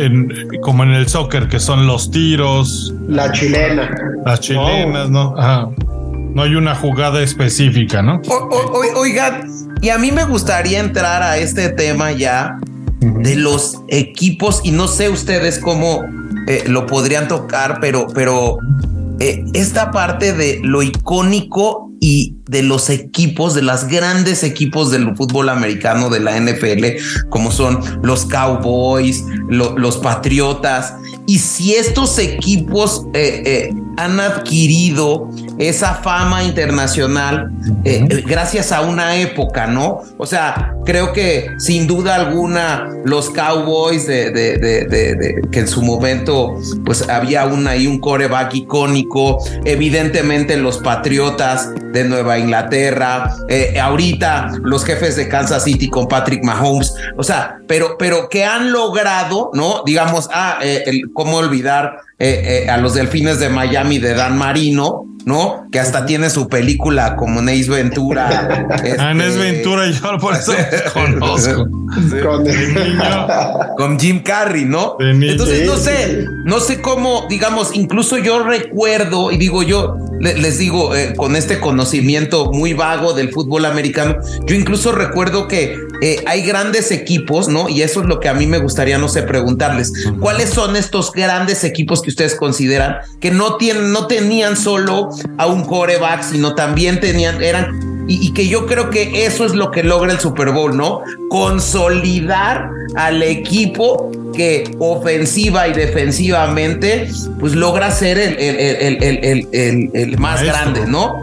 como en el soccer, que son los tiros. La chilena. Las chilenas, ¿no? No hay una jugada específica, ¿no? oigan, y a mí me gustaría entrar a este tema ya de los equipos, y no sé ustedes cómo eh, lo podrían tocar, pero, pero eh, esta parte de lo icónico y de los equipos, de los grandes equipos del fútbol americano de la NFL, como son los Cowboys, los Patriotas. Y si estos equipos eh, eh, han adquirido esa fama internacional eh, gracias a una época, ¿no? O sea, creo que sin duda alguna los Cowboys de, de, de, que en su momento pues había una y un coreback icónico, evidentemente los Patriotas de Nueva Inglaterra, eh, ahorita los jefes de Kansas City con Patrick Mahomes, o sea, pero, pero que han logrado, ¿no? Digamos, ah, eh, el, cómo olvidar eh, a los delfines de Miami de Dan Marino, ¿no? Que hasta tiene su película como Neis Ventura. Ah, Neis este, Ventura, yo por eso conozco. Con, Jim Carrey, ¿no? Entonces, no sé, no sé cómo, digamos, incluso yo recuerdo, y digo yo, les digo, eh, con este conocimiento muy vago del fútbol americano, yo incluso recuerdo que eh, hay grandes equipos, ¿no? Y eso es lo que a mí me gustaría, no sé, preguntarles. ¿Cuáles son estos grandes equipos que ustedes consideran que no tienen, no tenían solo a un coreback, sino también tenían, eran y, que yo creo que eso es lo que logra el Super Bowl, ¿no? Consolidar al equipo que ofensiva y defensivamente, pues logra ser el, el, el, el más grande, ¿no?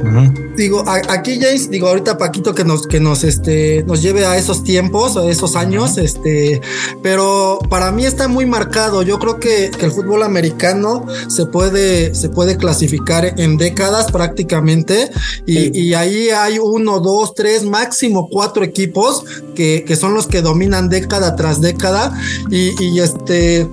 Digo, aquí James, digo, ahorita Paquito que nos, que nos, este, nos lleve a esos tiempos, a esos años, este, pero para mí está muy marcado. Yo creo que, que el fútbol americano se puede, se puede clasificar en décadas prácticamente, y, y ahí hay uno, dos, tres, máximo cuatro equipos que, que son los que dominan década tras década, y, y este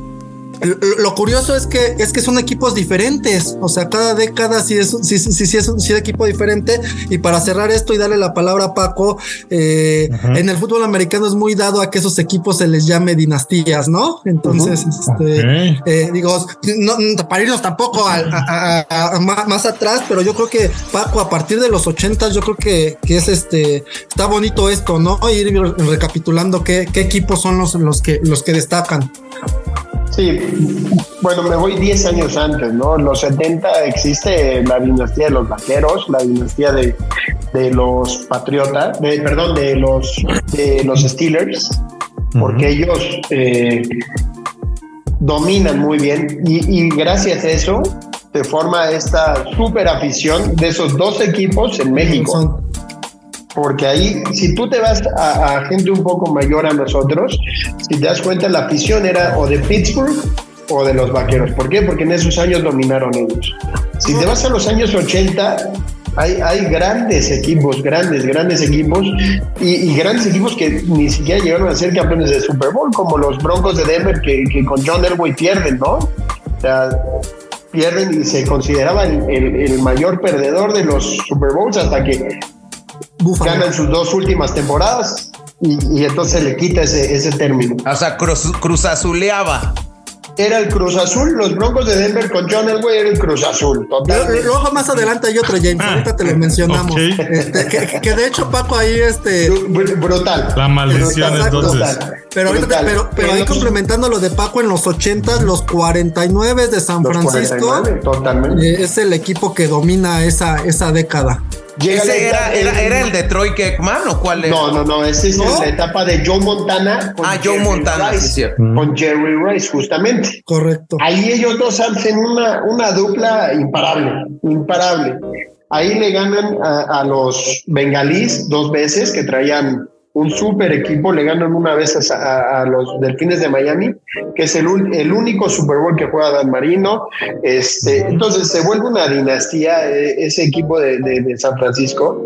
lo curioso es que es que son equipos diferentes, o sea, cada década sí es, sí, sí, sí es un equipo diferente. Y para cerrar esto y darle la palabra a Paco, eh, en el fútbol americano es muy dado a que esos equipos se les llame dinastías, ¿no? Entonces, este, eh, digo, no, para irnos tampoco a, más atrás, pero yo creo que Paco, a partir de los ochentas, yo creo que, que, es este, está bonito esto, ¿no? Ir recapitulando qué, qué equipos son los, los que los que destacan. Sí, bueno, me voy 10 años antes, ¿no? En los 70 existe la dinastía de los vaqueros, la dinastía de, los patriotas, perdón, de los, de los Steelers, porque ellos eh, dominan muy bien y, gracias a eso se forma esta super afición de esos dos equipos en México. Porque ahí, si tú te vas a, gente un poco mayor a nosotros, si te das cuenta, la afición era o de Pittsburgh o de los vaqueros. ¿Por qué? Porque en esos años dominaron ellos. Si te vas a los años 80, hay, grandes equipos, grandes, grandes equipos y, grandes equipos que ni siquiera llegaron a ser campeones de Super Bowl, como los Broncos de Denver que, con John Elway pierden, ¿no? O sea, pierden y se consideraba el, mayor perdedor de los Super Bowls hasta que ganan sus dos últimas temporadas y, entonces le quita ese, ese término. O sea, cruz, cruzazuleaba era el Cruz Azul, los Broncos de Denver con John Elway era el Cruz Azul. Luego más adelante hay otro James, ahorita te lo mencionamos. Este, que, de hecho Paco ahí este brutal. La maldición entonces. Pero ahorita, pero, pero ahí complementando lo de Paco en los 80 los 49 de San Francisco totalmente. Eh, es el equipo que domina esa, esa década. ¿Ese era, era, el Detroit Ekman o cuál era? No, no, no, ese es la etapa de Joe Montana. Con ah, Joe Montana, Con Jerry Rice, justamente. Correcto. Ahí ellos dos hacen una, una dupla imparable, imparable. Ahí le ganan a, a los bengalíes dos veces que traían un super equipo, le ganan una vez a, los Delfines de Miami, que es el, el, único Super Bowl que juega Dan Marino. Este, entonces se vuelve una dinastía eh, ese equipo de, de, San Francisco,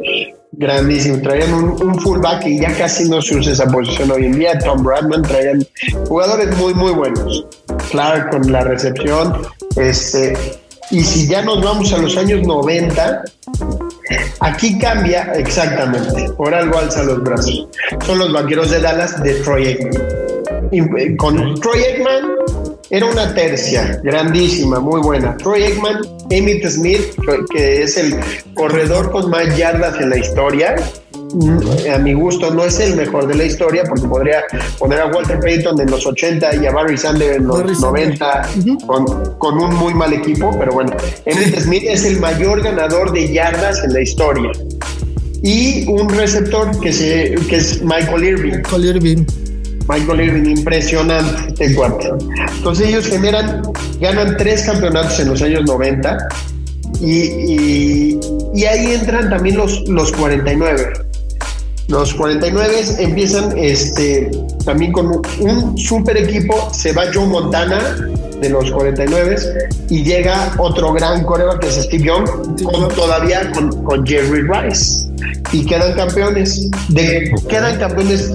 grandísimo. Traían un, fullback y ya casi no se usa esa posición hoy en día. Tom Bradman traían jugadores muy, muy buenos. Clark con la recepción. Este, y si ya nos vamos a los años 90, Aquí cambia exactamente, por algo alza los brazos. Son los vaqueros de Dallas de Troy Aikman. Eh, con Troy Aikman era una tercia grandísima, muy buena. Troy Aikman, Emmitt Smith, que es el corredor con más yardas en la historia, a mi gusto no es el mejor de la historia porque podría poner a Walter Payton en los 80 y a Barry Sanders en los 90 con, un muy mal equipo, pero bueno, Emmitt Smith es el mayor ganador de yardas en la historia. Y un receptor que, se, que es Michael Irving. Michael Irving. Michael Irving, impresionante este cuarto. Entonces ellos generan, ganan tres campeonatos en los años 90 y, y, ahí entran también los, los 49. Los 49 empiezan este, también con un super equipo. Se va Joe Montana de los 49 y llega otro gran coreback que es Steve Young, todavía con, Jerry Rice. Y quedan campeones. De, Quedan campeones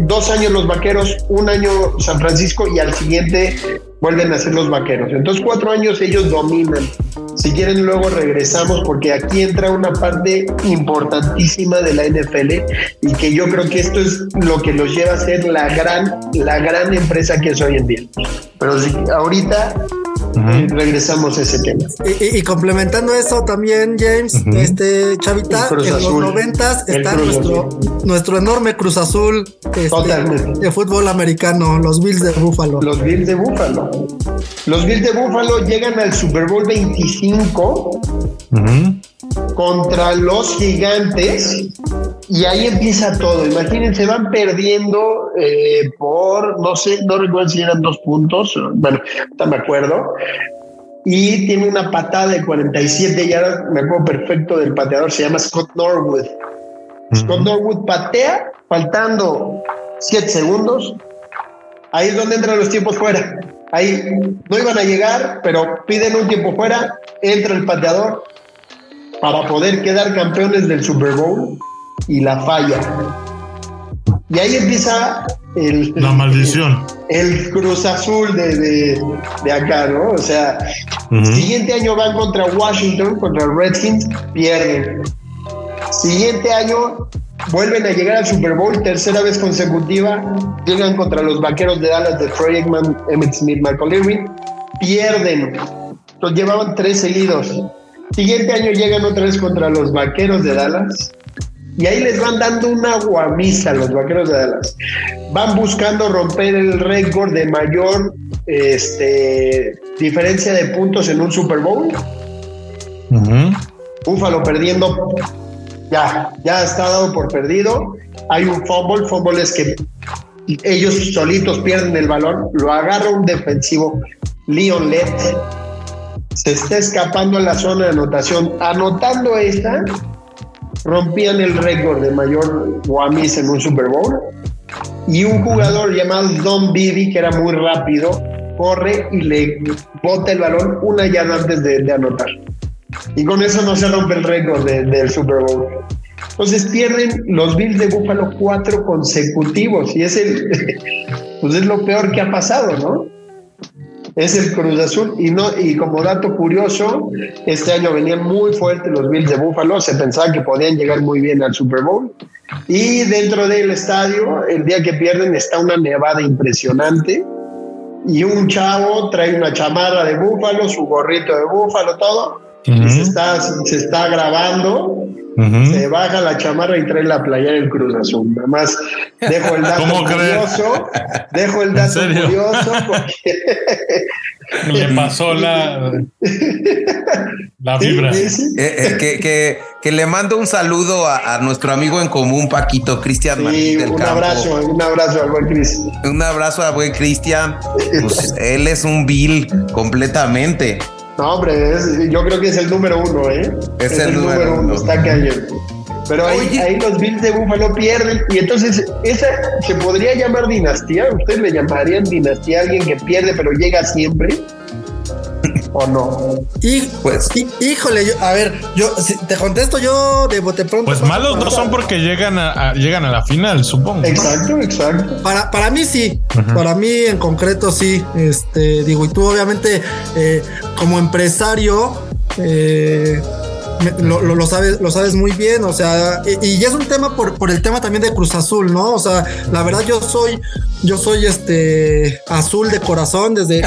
dos años los vaqueros, un año San Francisco y al siguiente vuelven a ser los vaqueros. Entonces, cuatro años ellos dominan. Si quieren, luego regresamos porque aquí entra una parte importantísima de la NFL y que yo creo que esto es lo que los lleva a ser la gran, la gran empresa que es hoy en día. Pero si ahorita regresamos a ese tema. Y, complementando eso también, James, este Chavita, en los noventas está nuestro, nuestro enorme Cruz Azul este, de fútbol americano, los Bills de Búfalo. Los Bills de Búfalo. Los Bills de Búfalo llegan al Super Bowl 25 contra los gigantes y ahí empieza todo. Imagínense, van perdiendo eh, por, no sé, no recuerdo si eran dos puntos, bueno, no me acuerdo. Y tiene una patada de 47 yardas, me acuerdo perfecto del pateador, se llama Scott Norwood. Scott Norwood patea, faltando 7 segundos. Ahí es donde entran los tiempos fuera. Ahí no iban a llegar, pero piden un tiempo fuera, entra el pateador para poder quedar campeones del Super Bowl y la falla. Y ahí empieza el, la maldición. El, Cruz Azul de, de, acá, ¿no? O sea, siguiente año van contra Washington, contra Redskins, pierden. Siguiente año vuelven a llegar al Super Bowl, tercera vez consecutiva, llegan contra los vaqueros de Dallas de Troy Aikman, Emmett Smith, Michael Irving, pierden. Los llevaban tres seguidos. Siguiente año llegan otra vez contra los vaqueros de Dallas, y ahí les van dando una guamisa a los vaqueros de Dallas. Van buscando romper el récord de mayor este, diferencia de puntos en un Super Bowl. Búfalo perdiendo, ya, ya está dado por perdido. Hay un fumble, fumble es que ellos solitos pierden el balón, lo agarra un defensivo, Leon Lett se está escapando a la zona de anotación. Anotando esta, rompían el récord de mayor Guamis en un Super Bowl. Y un jugador llamado Don Bibi, que era muy rápido, corre y le bota el balón una yarda antes de, anotar. Y con eso no se rompe el récord del Super Bowl. Entonces pierden los Bills de Buffalo cuatro consecutivos y es el, pues es lo peor que ha pasado, ¿no? Es el Cruz Azul. Y no y como dato curioso, este año venían muy fuertes los Bills de Buffalo, se pensaba que podían llegar muy bien al Super Bowl. Y dentro del estadio el día que pierden está una nevada impresionante. Y un chavo trae una chamarra de búfalo, su gorrito de búfalo, todo, y se está, se está grabando, se baja la chamarra y trae la playa del Cruz Azul. Nada más dejo el dato curioso, dejo el dato curioso porque le pasó la, la vibra. Eh, eh, que, que, que, le mando un saludo a, nuestro amigo en común, Paquito Cristian Martín un Abrazo, un abrazo al buen Cristian. Un abrazo al buen Cristian. Pues él es un Bill completamente. No, hombre, yo creo que es el número uno, ¿eh? Es, el, número, uno. Está cayendo. Pero ahí, ahí, los Bills de Búfalo pierden y entonces esa se podría llamar dinastía. ¿Ustedes le llamarían dinastía a alguien que pierde pero llega siempre? ¿O no? Y, pues, híjole, yo, a ver, yo te contesto yo de bote pronto. Pues malos no son porque llegan a, llegan a la final, supongo. Exacto, exacto. Para, para mí sí, para mí en concreto sí. Este, digo, y tú obviamente eh, como empresario, eh, lo, lo, sabes, lo sabes muy bien, o sea, y, es un tema por, por el tema también de Cruz Azul, ¿no? O sea, la verdad yo soy, yo soy este azul de corazón desde,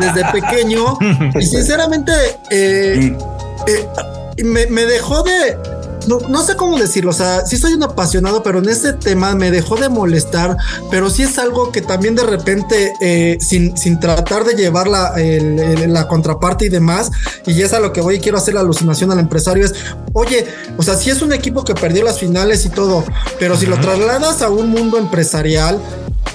desde, pequeño y sinceramente eh, eh, me, me dejó de no, sé cómo decirlo, o sea, sí soy un apasionado, pero en este tema me dejó de molestar, pero sí es algo que también de repente, eh, sin, sin tratar de llevar la, la contraparte y demás, y es a lo que voy y quiero hacer la alucinación al empresario, es, oye, o sea, si es un equipo que perdió las finales y todo, pero si lo trasladas a un mundo empresarial,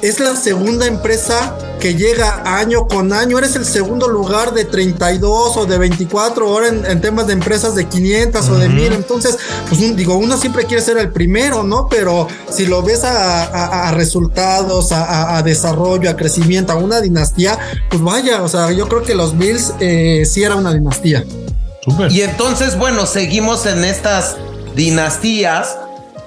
es la segunda empresa que llega año con año. Eres el segundo lugar de 32 o de 24 ahora en, temas de empresas de 500 o de 1000. Entonces, pues digo, uno siempre quiere ser el primero, ¿no? Pero si lo ves a, resultados, a, desarrollo, a crecimiento, a una dinastía, pues vaya, o sea, yo creo que los Bills eh, sí era una dinastía. Y entonces, bueno, seguimos en estas dinastías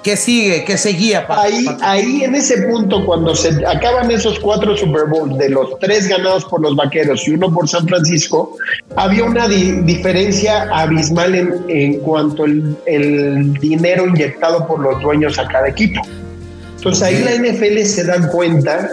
¿Qué sigue? ¿Qué seguía? ahí, ahí en ese punto, cuando se acaban esos cuatro Super Bowls, de los tres ganados por los Vaqueros y uno por San Francisco, había una diferencia abismal en, en cuanto al el dinero inyectado por los dueños a cada equipo. Entonces ahí la NFL se da cuenta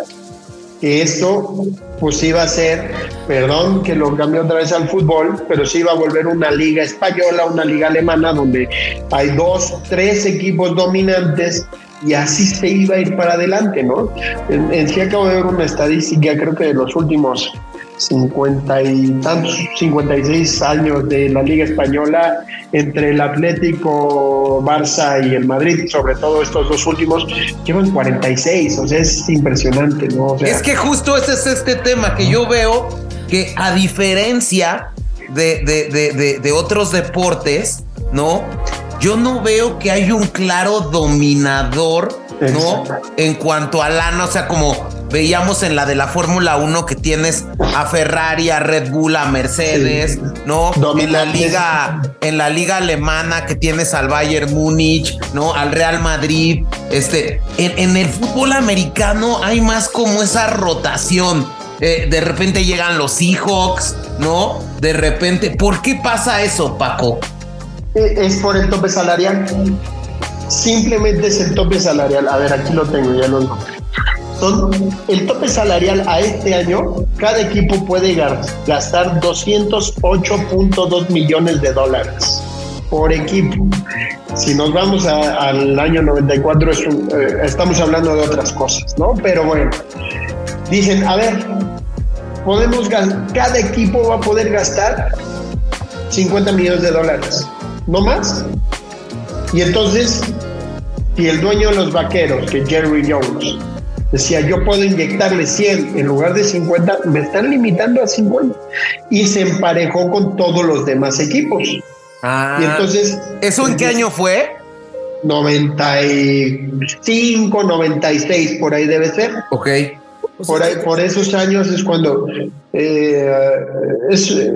que esto pues iba a ser, perdón que lo cambió otra vez al fútbol, pero sí iba a volver una liga española, una liga alemana donde hay dos, tres equipos dominantes y así se iba a ir para adelante, ¿no? En, en sí acabo de ver una estadística, creo que de los últimos 50 y tantos, 56 años de la Liga Española entre el Atlético, Barça y el Madrid, sobre todo estos dos últimos, llevan 46, o sea, es impresionante, ¿no? es que justo ese es este tema que yo veo que a diferencia de, de, de otros deportes, ¿no? Yo no veo que hay un claro dominador, ¿no? En cuanto a lana, o sea, como veíamos en la de la Fórmula 1 que tienes a Ferrari, a Red Bull, a Mercedes, ¿no? En la liga, en la liga alemana que tienes al Bayern Múnich, ¿no? Al Real Madrid. Este, en, el fútbol americano hay más como esa rotación. Eh, de repente llegan los Seahawks, ¿no? De repente, ¿por qué pasa eso, Paco? Eh, es por el tope salarial. Simplemente es el tope salarial. A ver, aquí lo tengo, ya lo el tope salarial a este año, cada equipo puede gastar 208.2 millones de dólares por equipo. Si nos vamos al año 94, es eh, estamos hablando de otras cosas, ¿no? Pero bueno, dicen, a ver, podemos cada equipo va a poder gastar 50 millones de dólares, no más. Y entonces, si el dueño de los vaqueros, que Jerry Jones, decía, yo puedo inyectarle 100 en lugar de 50, me están limitando a 50. Y se emparejó con todos los demás equipos. Ah, Y entonces... ¿Eso en qué año fue? 95, 96, por ahí debe ser. Ok. Por, ahí, por esos años es cuando... eh, es, eh,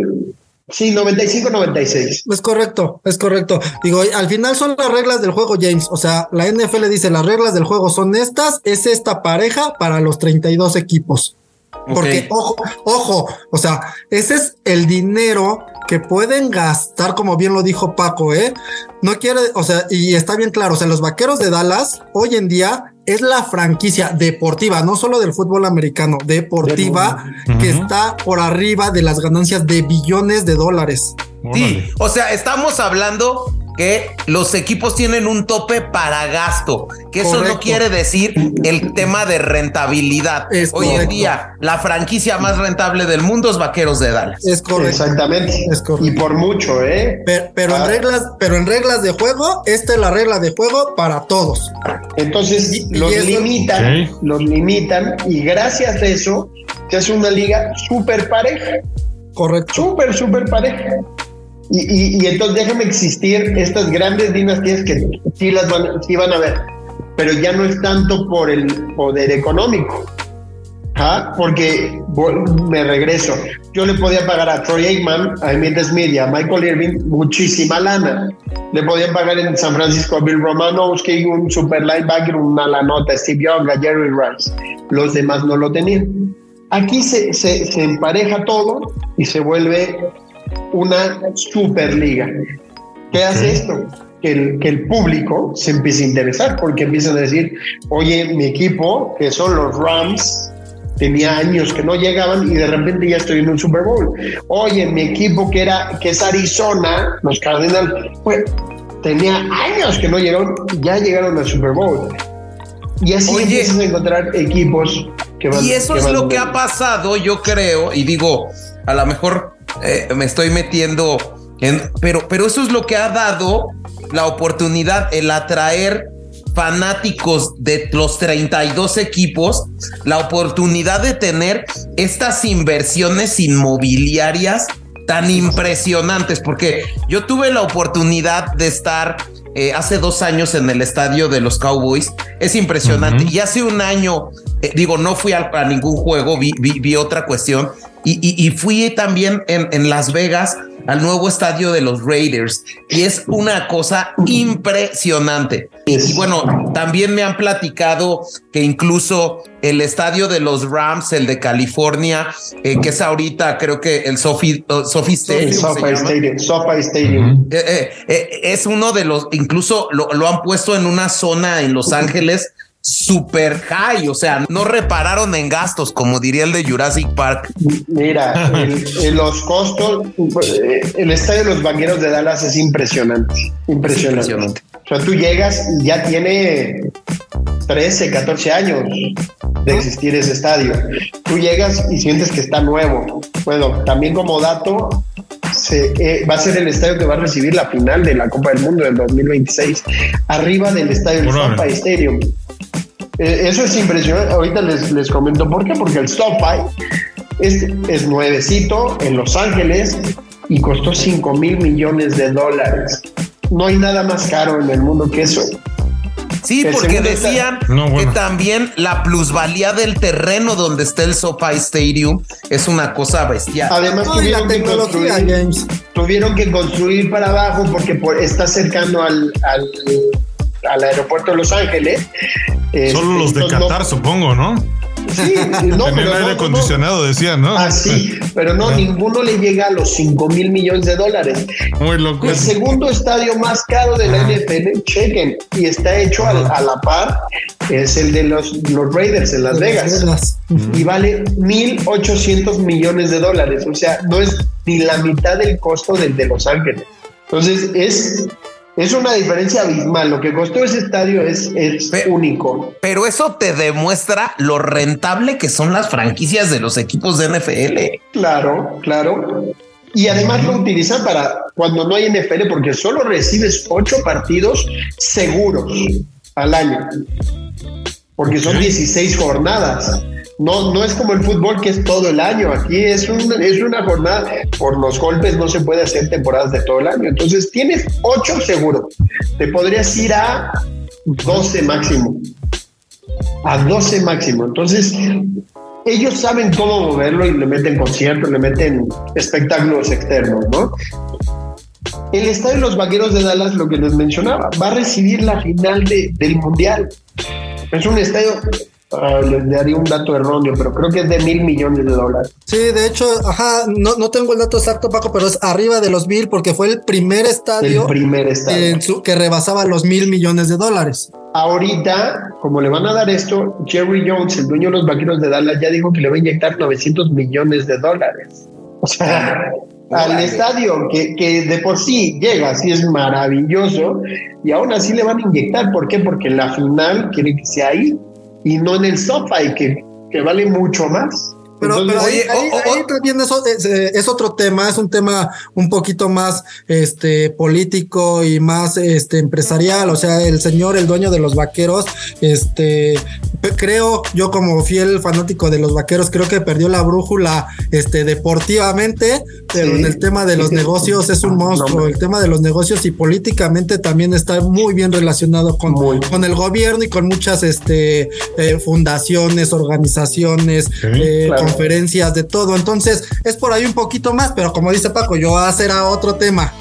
sí, 95, 96. Es correcto, es correcto. Digo, al final son las reglas del juego, James. O sea, la NFL dice las reglas del juego son estas, es esta pareja para los 32 equipos. Porque, ojo, ojo, o sea, ese es el dinero que pueden gastar, como bien lo dijo Paco, ¿eh? No quiere, o sea, y está bien claro, o sea, los vaqueros de Dallas hoy en día es la franquicia deportiva, no solo del fútbol americano, deportiva, que está por arriba de las ganancias de billones de dólares. Sí, o sea, estamos hablando que los equipos tienen un tope para gasto, que eso no quiere decir el tema de rentabilidad. Es Hoy en día, la franquicia más rentable del mundo es Vaqueros de Dallas. Es correcto. Exactamente. Es correcto. Y por mucho, ¿eh? Pero, pero Ah. en reglas, pero en reglas de juego, esta es la regla de juego para todos. Entonces Y- y los eso- limitan, los limitan y gracias a eso se hace una liga súper pareja, Correcto. súper, súper pareja. Y, entonces déjame existir estas grandes dinastías que sí las van, sí van a ver, pero ya no es tanto por el poder económico. ¿ah? Porque me regreso. Yo le podía pagar a Troy Aikman, a Emmitt Smith y a Michael Irving muchísima lana. Le podían pagar en San Francisco a Bill Romanowski, un super linebacker, una la nota, Steve Young, a Jerry Rice. Los demás no lo tenían. Aquí se, se empareja todo y se vuelve una superliga. ¿Qué hace esto? Que el, que el público se empiece a interesar porque empiezan a decir, oye, mi equipo, que son los Rams, tenía años que no llegaban y de repente ya estoy en un Super Bowl. Oye, mi equipo que era que es Arizona, los Cardinals, pues tenía años que no llegaron, ya llegaron al Super Bowl. Y así Oye. empiezas a encontrar equipos que van Y eso que es lo que ha pasado, yo creo, y digo, a lo mejor eh, me estoy metiendo en, pero, pero eso es lo que ha dado la oportunidad, el atraer fanáticos de los 32 equipos, la oportunidad de tener estas inversiones inmobiliarias tan impresionantes, porque yo tuve la oportunidad de estar eh, hace dos años en el estadio de los Cowboys. Es impresionante. Y hace un año, eh, digo, no fui a, a ningún juego, vi, vi- vi otra cuestión. Y, y- y fui también en, en Las Vegas al nuevo estadio de los Raiders. Y es una cosa impresionante. Y bueno, también me han platicado que incluso el estadio de los Rams, el de California, eh, que es ahorita creo que el Sophie, uh, Sophie Stadium. Llama. Stadium. Eh, eh, eh, es uno de los, incluso lo, lo han puesto en una zona en Los Ángeles super high, o sea, no repararon en gastos, como diría el de Jurassic Park. Mira, el- el- los costos, eh, el estadio de los Vaqueros de Dallas es impresionante, impresionante. Impresionante. O sea, tú llegas y ya tiene 13, 14 años de existir ese estadio. Tú llegas y sientes que está nuevo. Bueno, también como dato, se, eh, va a ser el estadio que va a recibir la final de la Copa del Mundo del 2026, arriba del estadio del. SoFi Stadium. Eh, eso es impresionante. Ahorita les, les comento por qué, porque el SoFi es, es nuevecito en Los Ángeles y costó 5 mil millones de dólares. No hay nada más caro en el mundo que eso. Sí, El porque está- decían No, bueno. que también la plusvalía del terreno donde está el SoFi Stadium es una cosa bestial. Además, No, y la tuvieron que, tecnología, construir, James. tuvieron que construir para abajo porque por- está cercano al, al, al aeropuerto de Los Ángeles. Solo Este, los de no- Qatar, supongo, ¿no? Sí, no, Tenían pero aire no, no, no. acondicionado, decían, ¿no? Ah, sí, pero no, ninguno le llega a los 5 mil millones de dólares. Muy loco. El segundo estadio más caro de la NFL, chequen, y está hecho al- a, la par, es el de los, los Raiders en Las Vegas. Vegas. Y vale 1.800 millones de dólares. O sea, no es ni la mitad del costo del de Los Ángeles. Entonces, es, es una diferencia abismal. Lo que costó ese estadio es, es único. Pero eso te demuestra lo rentable que son las franquicias de los equipos de NFL. Claro, claro. Y además lo utilizan para cuando no hay NFL, porque solo recibes ocho partidos seguros al año. porque son 16 jornadas. No, no es como el fútbol que es todo el año. Aquí es, es una jornada. Por los golpes no se puede hacer temporadas de todo el año. Entonces tienes 8 seguro. Te podrías ir a 12 máximo. A 12 máximo. Entonces, ellos saben cómo moverlo y le meten conciertos, le meten espectáculos externos, ¿no? El estadio de los Vaqueros de Dallas, lo que les mencionaba, va a recibir la final del Mundial. Es un estadio Ah, les daría un dato erróneo, pero creo que es de mil millones de dólares. Sí, de hecho, ajá, no, no tengo el dato exacto, Paco, pero es arriba de los mil porque fue el primer estadio, el primer estadio. que rebasaba los mil millones de dólares. Ahorita, como le van a dar esto, Jerry Jones, el dueño de los vaqueros de Dallas, ya dijo que le va a inyectar 900 millones de dólares. O sea, al estadio, que, que, de por sí llega, así es maravilloso, y aún así le van a inyectar. ¿Por qué? Porque la final quiere que sea ahí y no en el SoFi, que, que vale mucho más. Pero, ahí, también eso eh, es, otro tema, es un tema un poquito más este político y más este empresarial. O sea, el señor, el dueño de los vaqueros, este creo, yo como fiel fanático de los vaqueros, creo que perdió la brújula este deportivamente, pero en el tema de los negocios es un monstruo. el tema de los negocios y políticamente también está muy bien relacionado con, con el gobierno y con muchas este eh, fundaciones, organizaciones, eh, conferencias, de todo. Entonces, es por ahí un poquito más, pero como dice Paco, yo hacer a otro tema.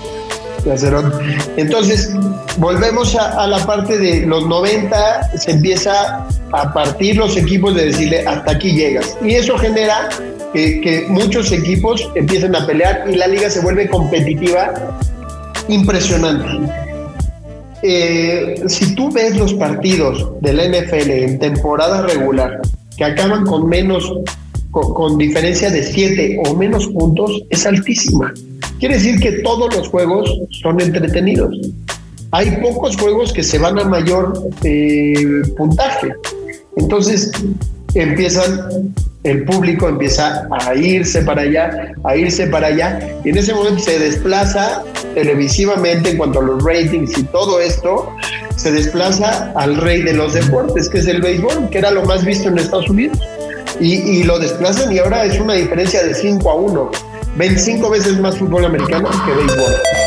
Entonces, volvemos a, la parte de los 90, se empieza a partir los equipos de decirle hasta aquí llegas. Y eso genera que, muchos equipos empiezan a pelear y la liga se vuelve competitiva impresionante. Eh, si tú ves los partidos del NFL en temporada regular que acaban con menos con, diferencia de 7 o menos puntos es altísima. Quiere decir que todos los juegos son entretenidos. Hay pocos juegos que se van a mayor eh, puntaje. Entonces empiezan, el público empieza a irse para allá, a irse para allá, y en ese momento se desplaza televisivamente en cuanto a los ratings y todo esto, se desplaza al rey de los deportes, que es el béisbol, que era lo más visto en Estados Unidos y, lo desplazan y ahora es una diferencia de 5 a 1. 25 veces más fútbol americano que béisbol.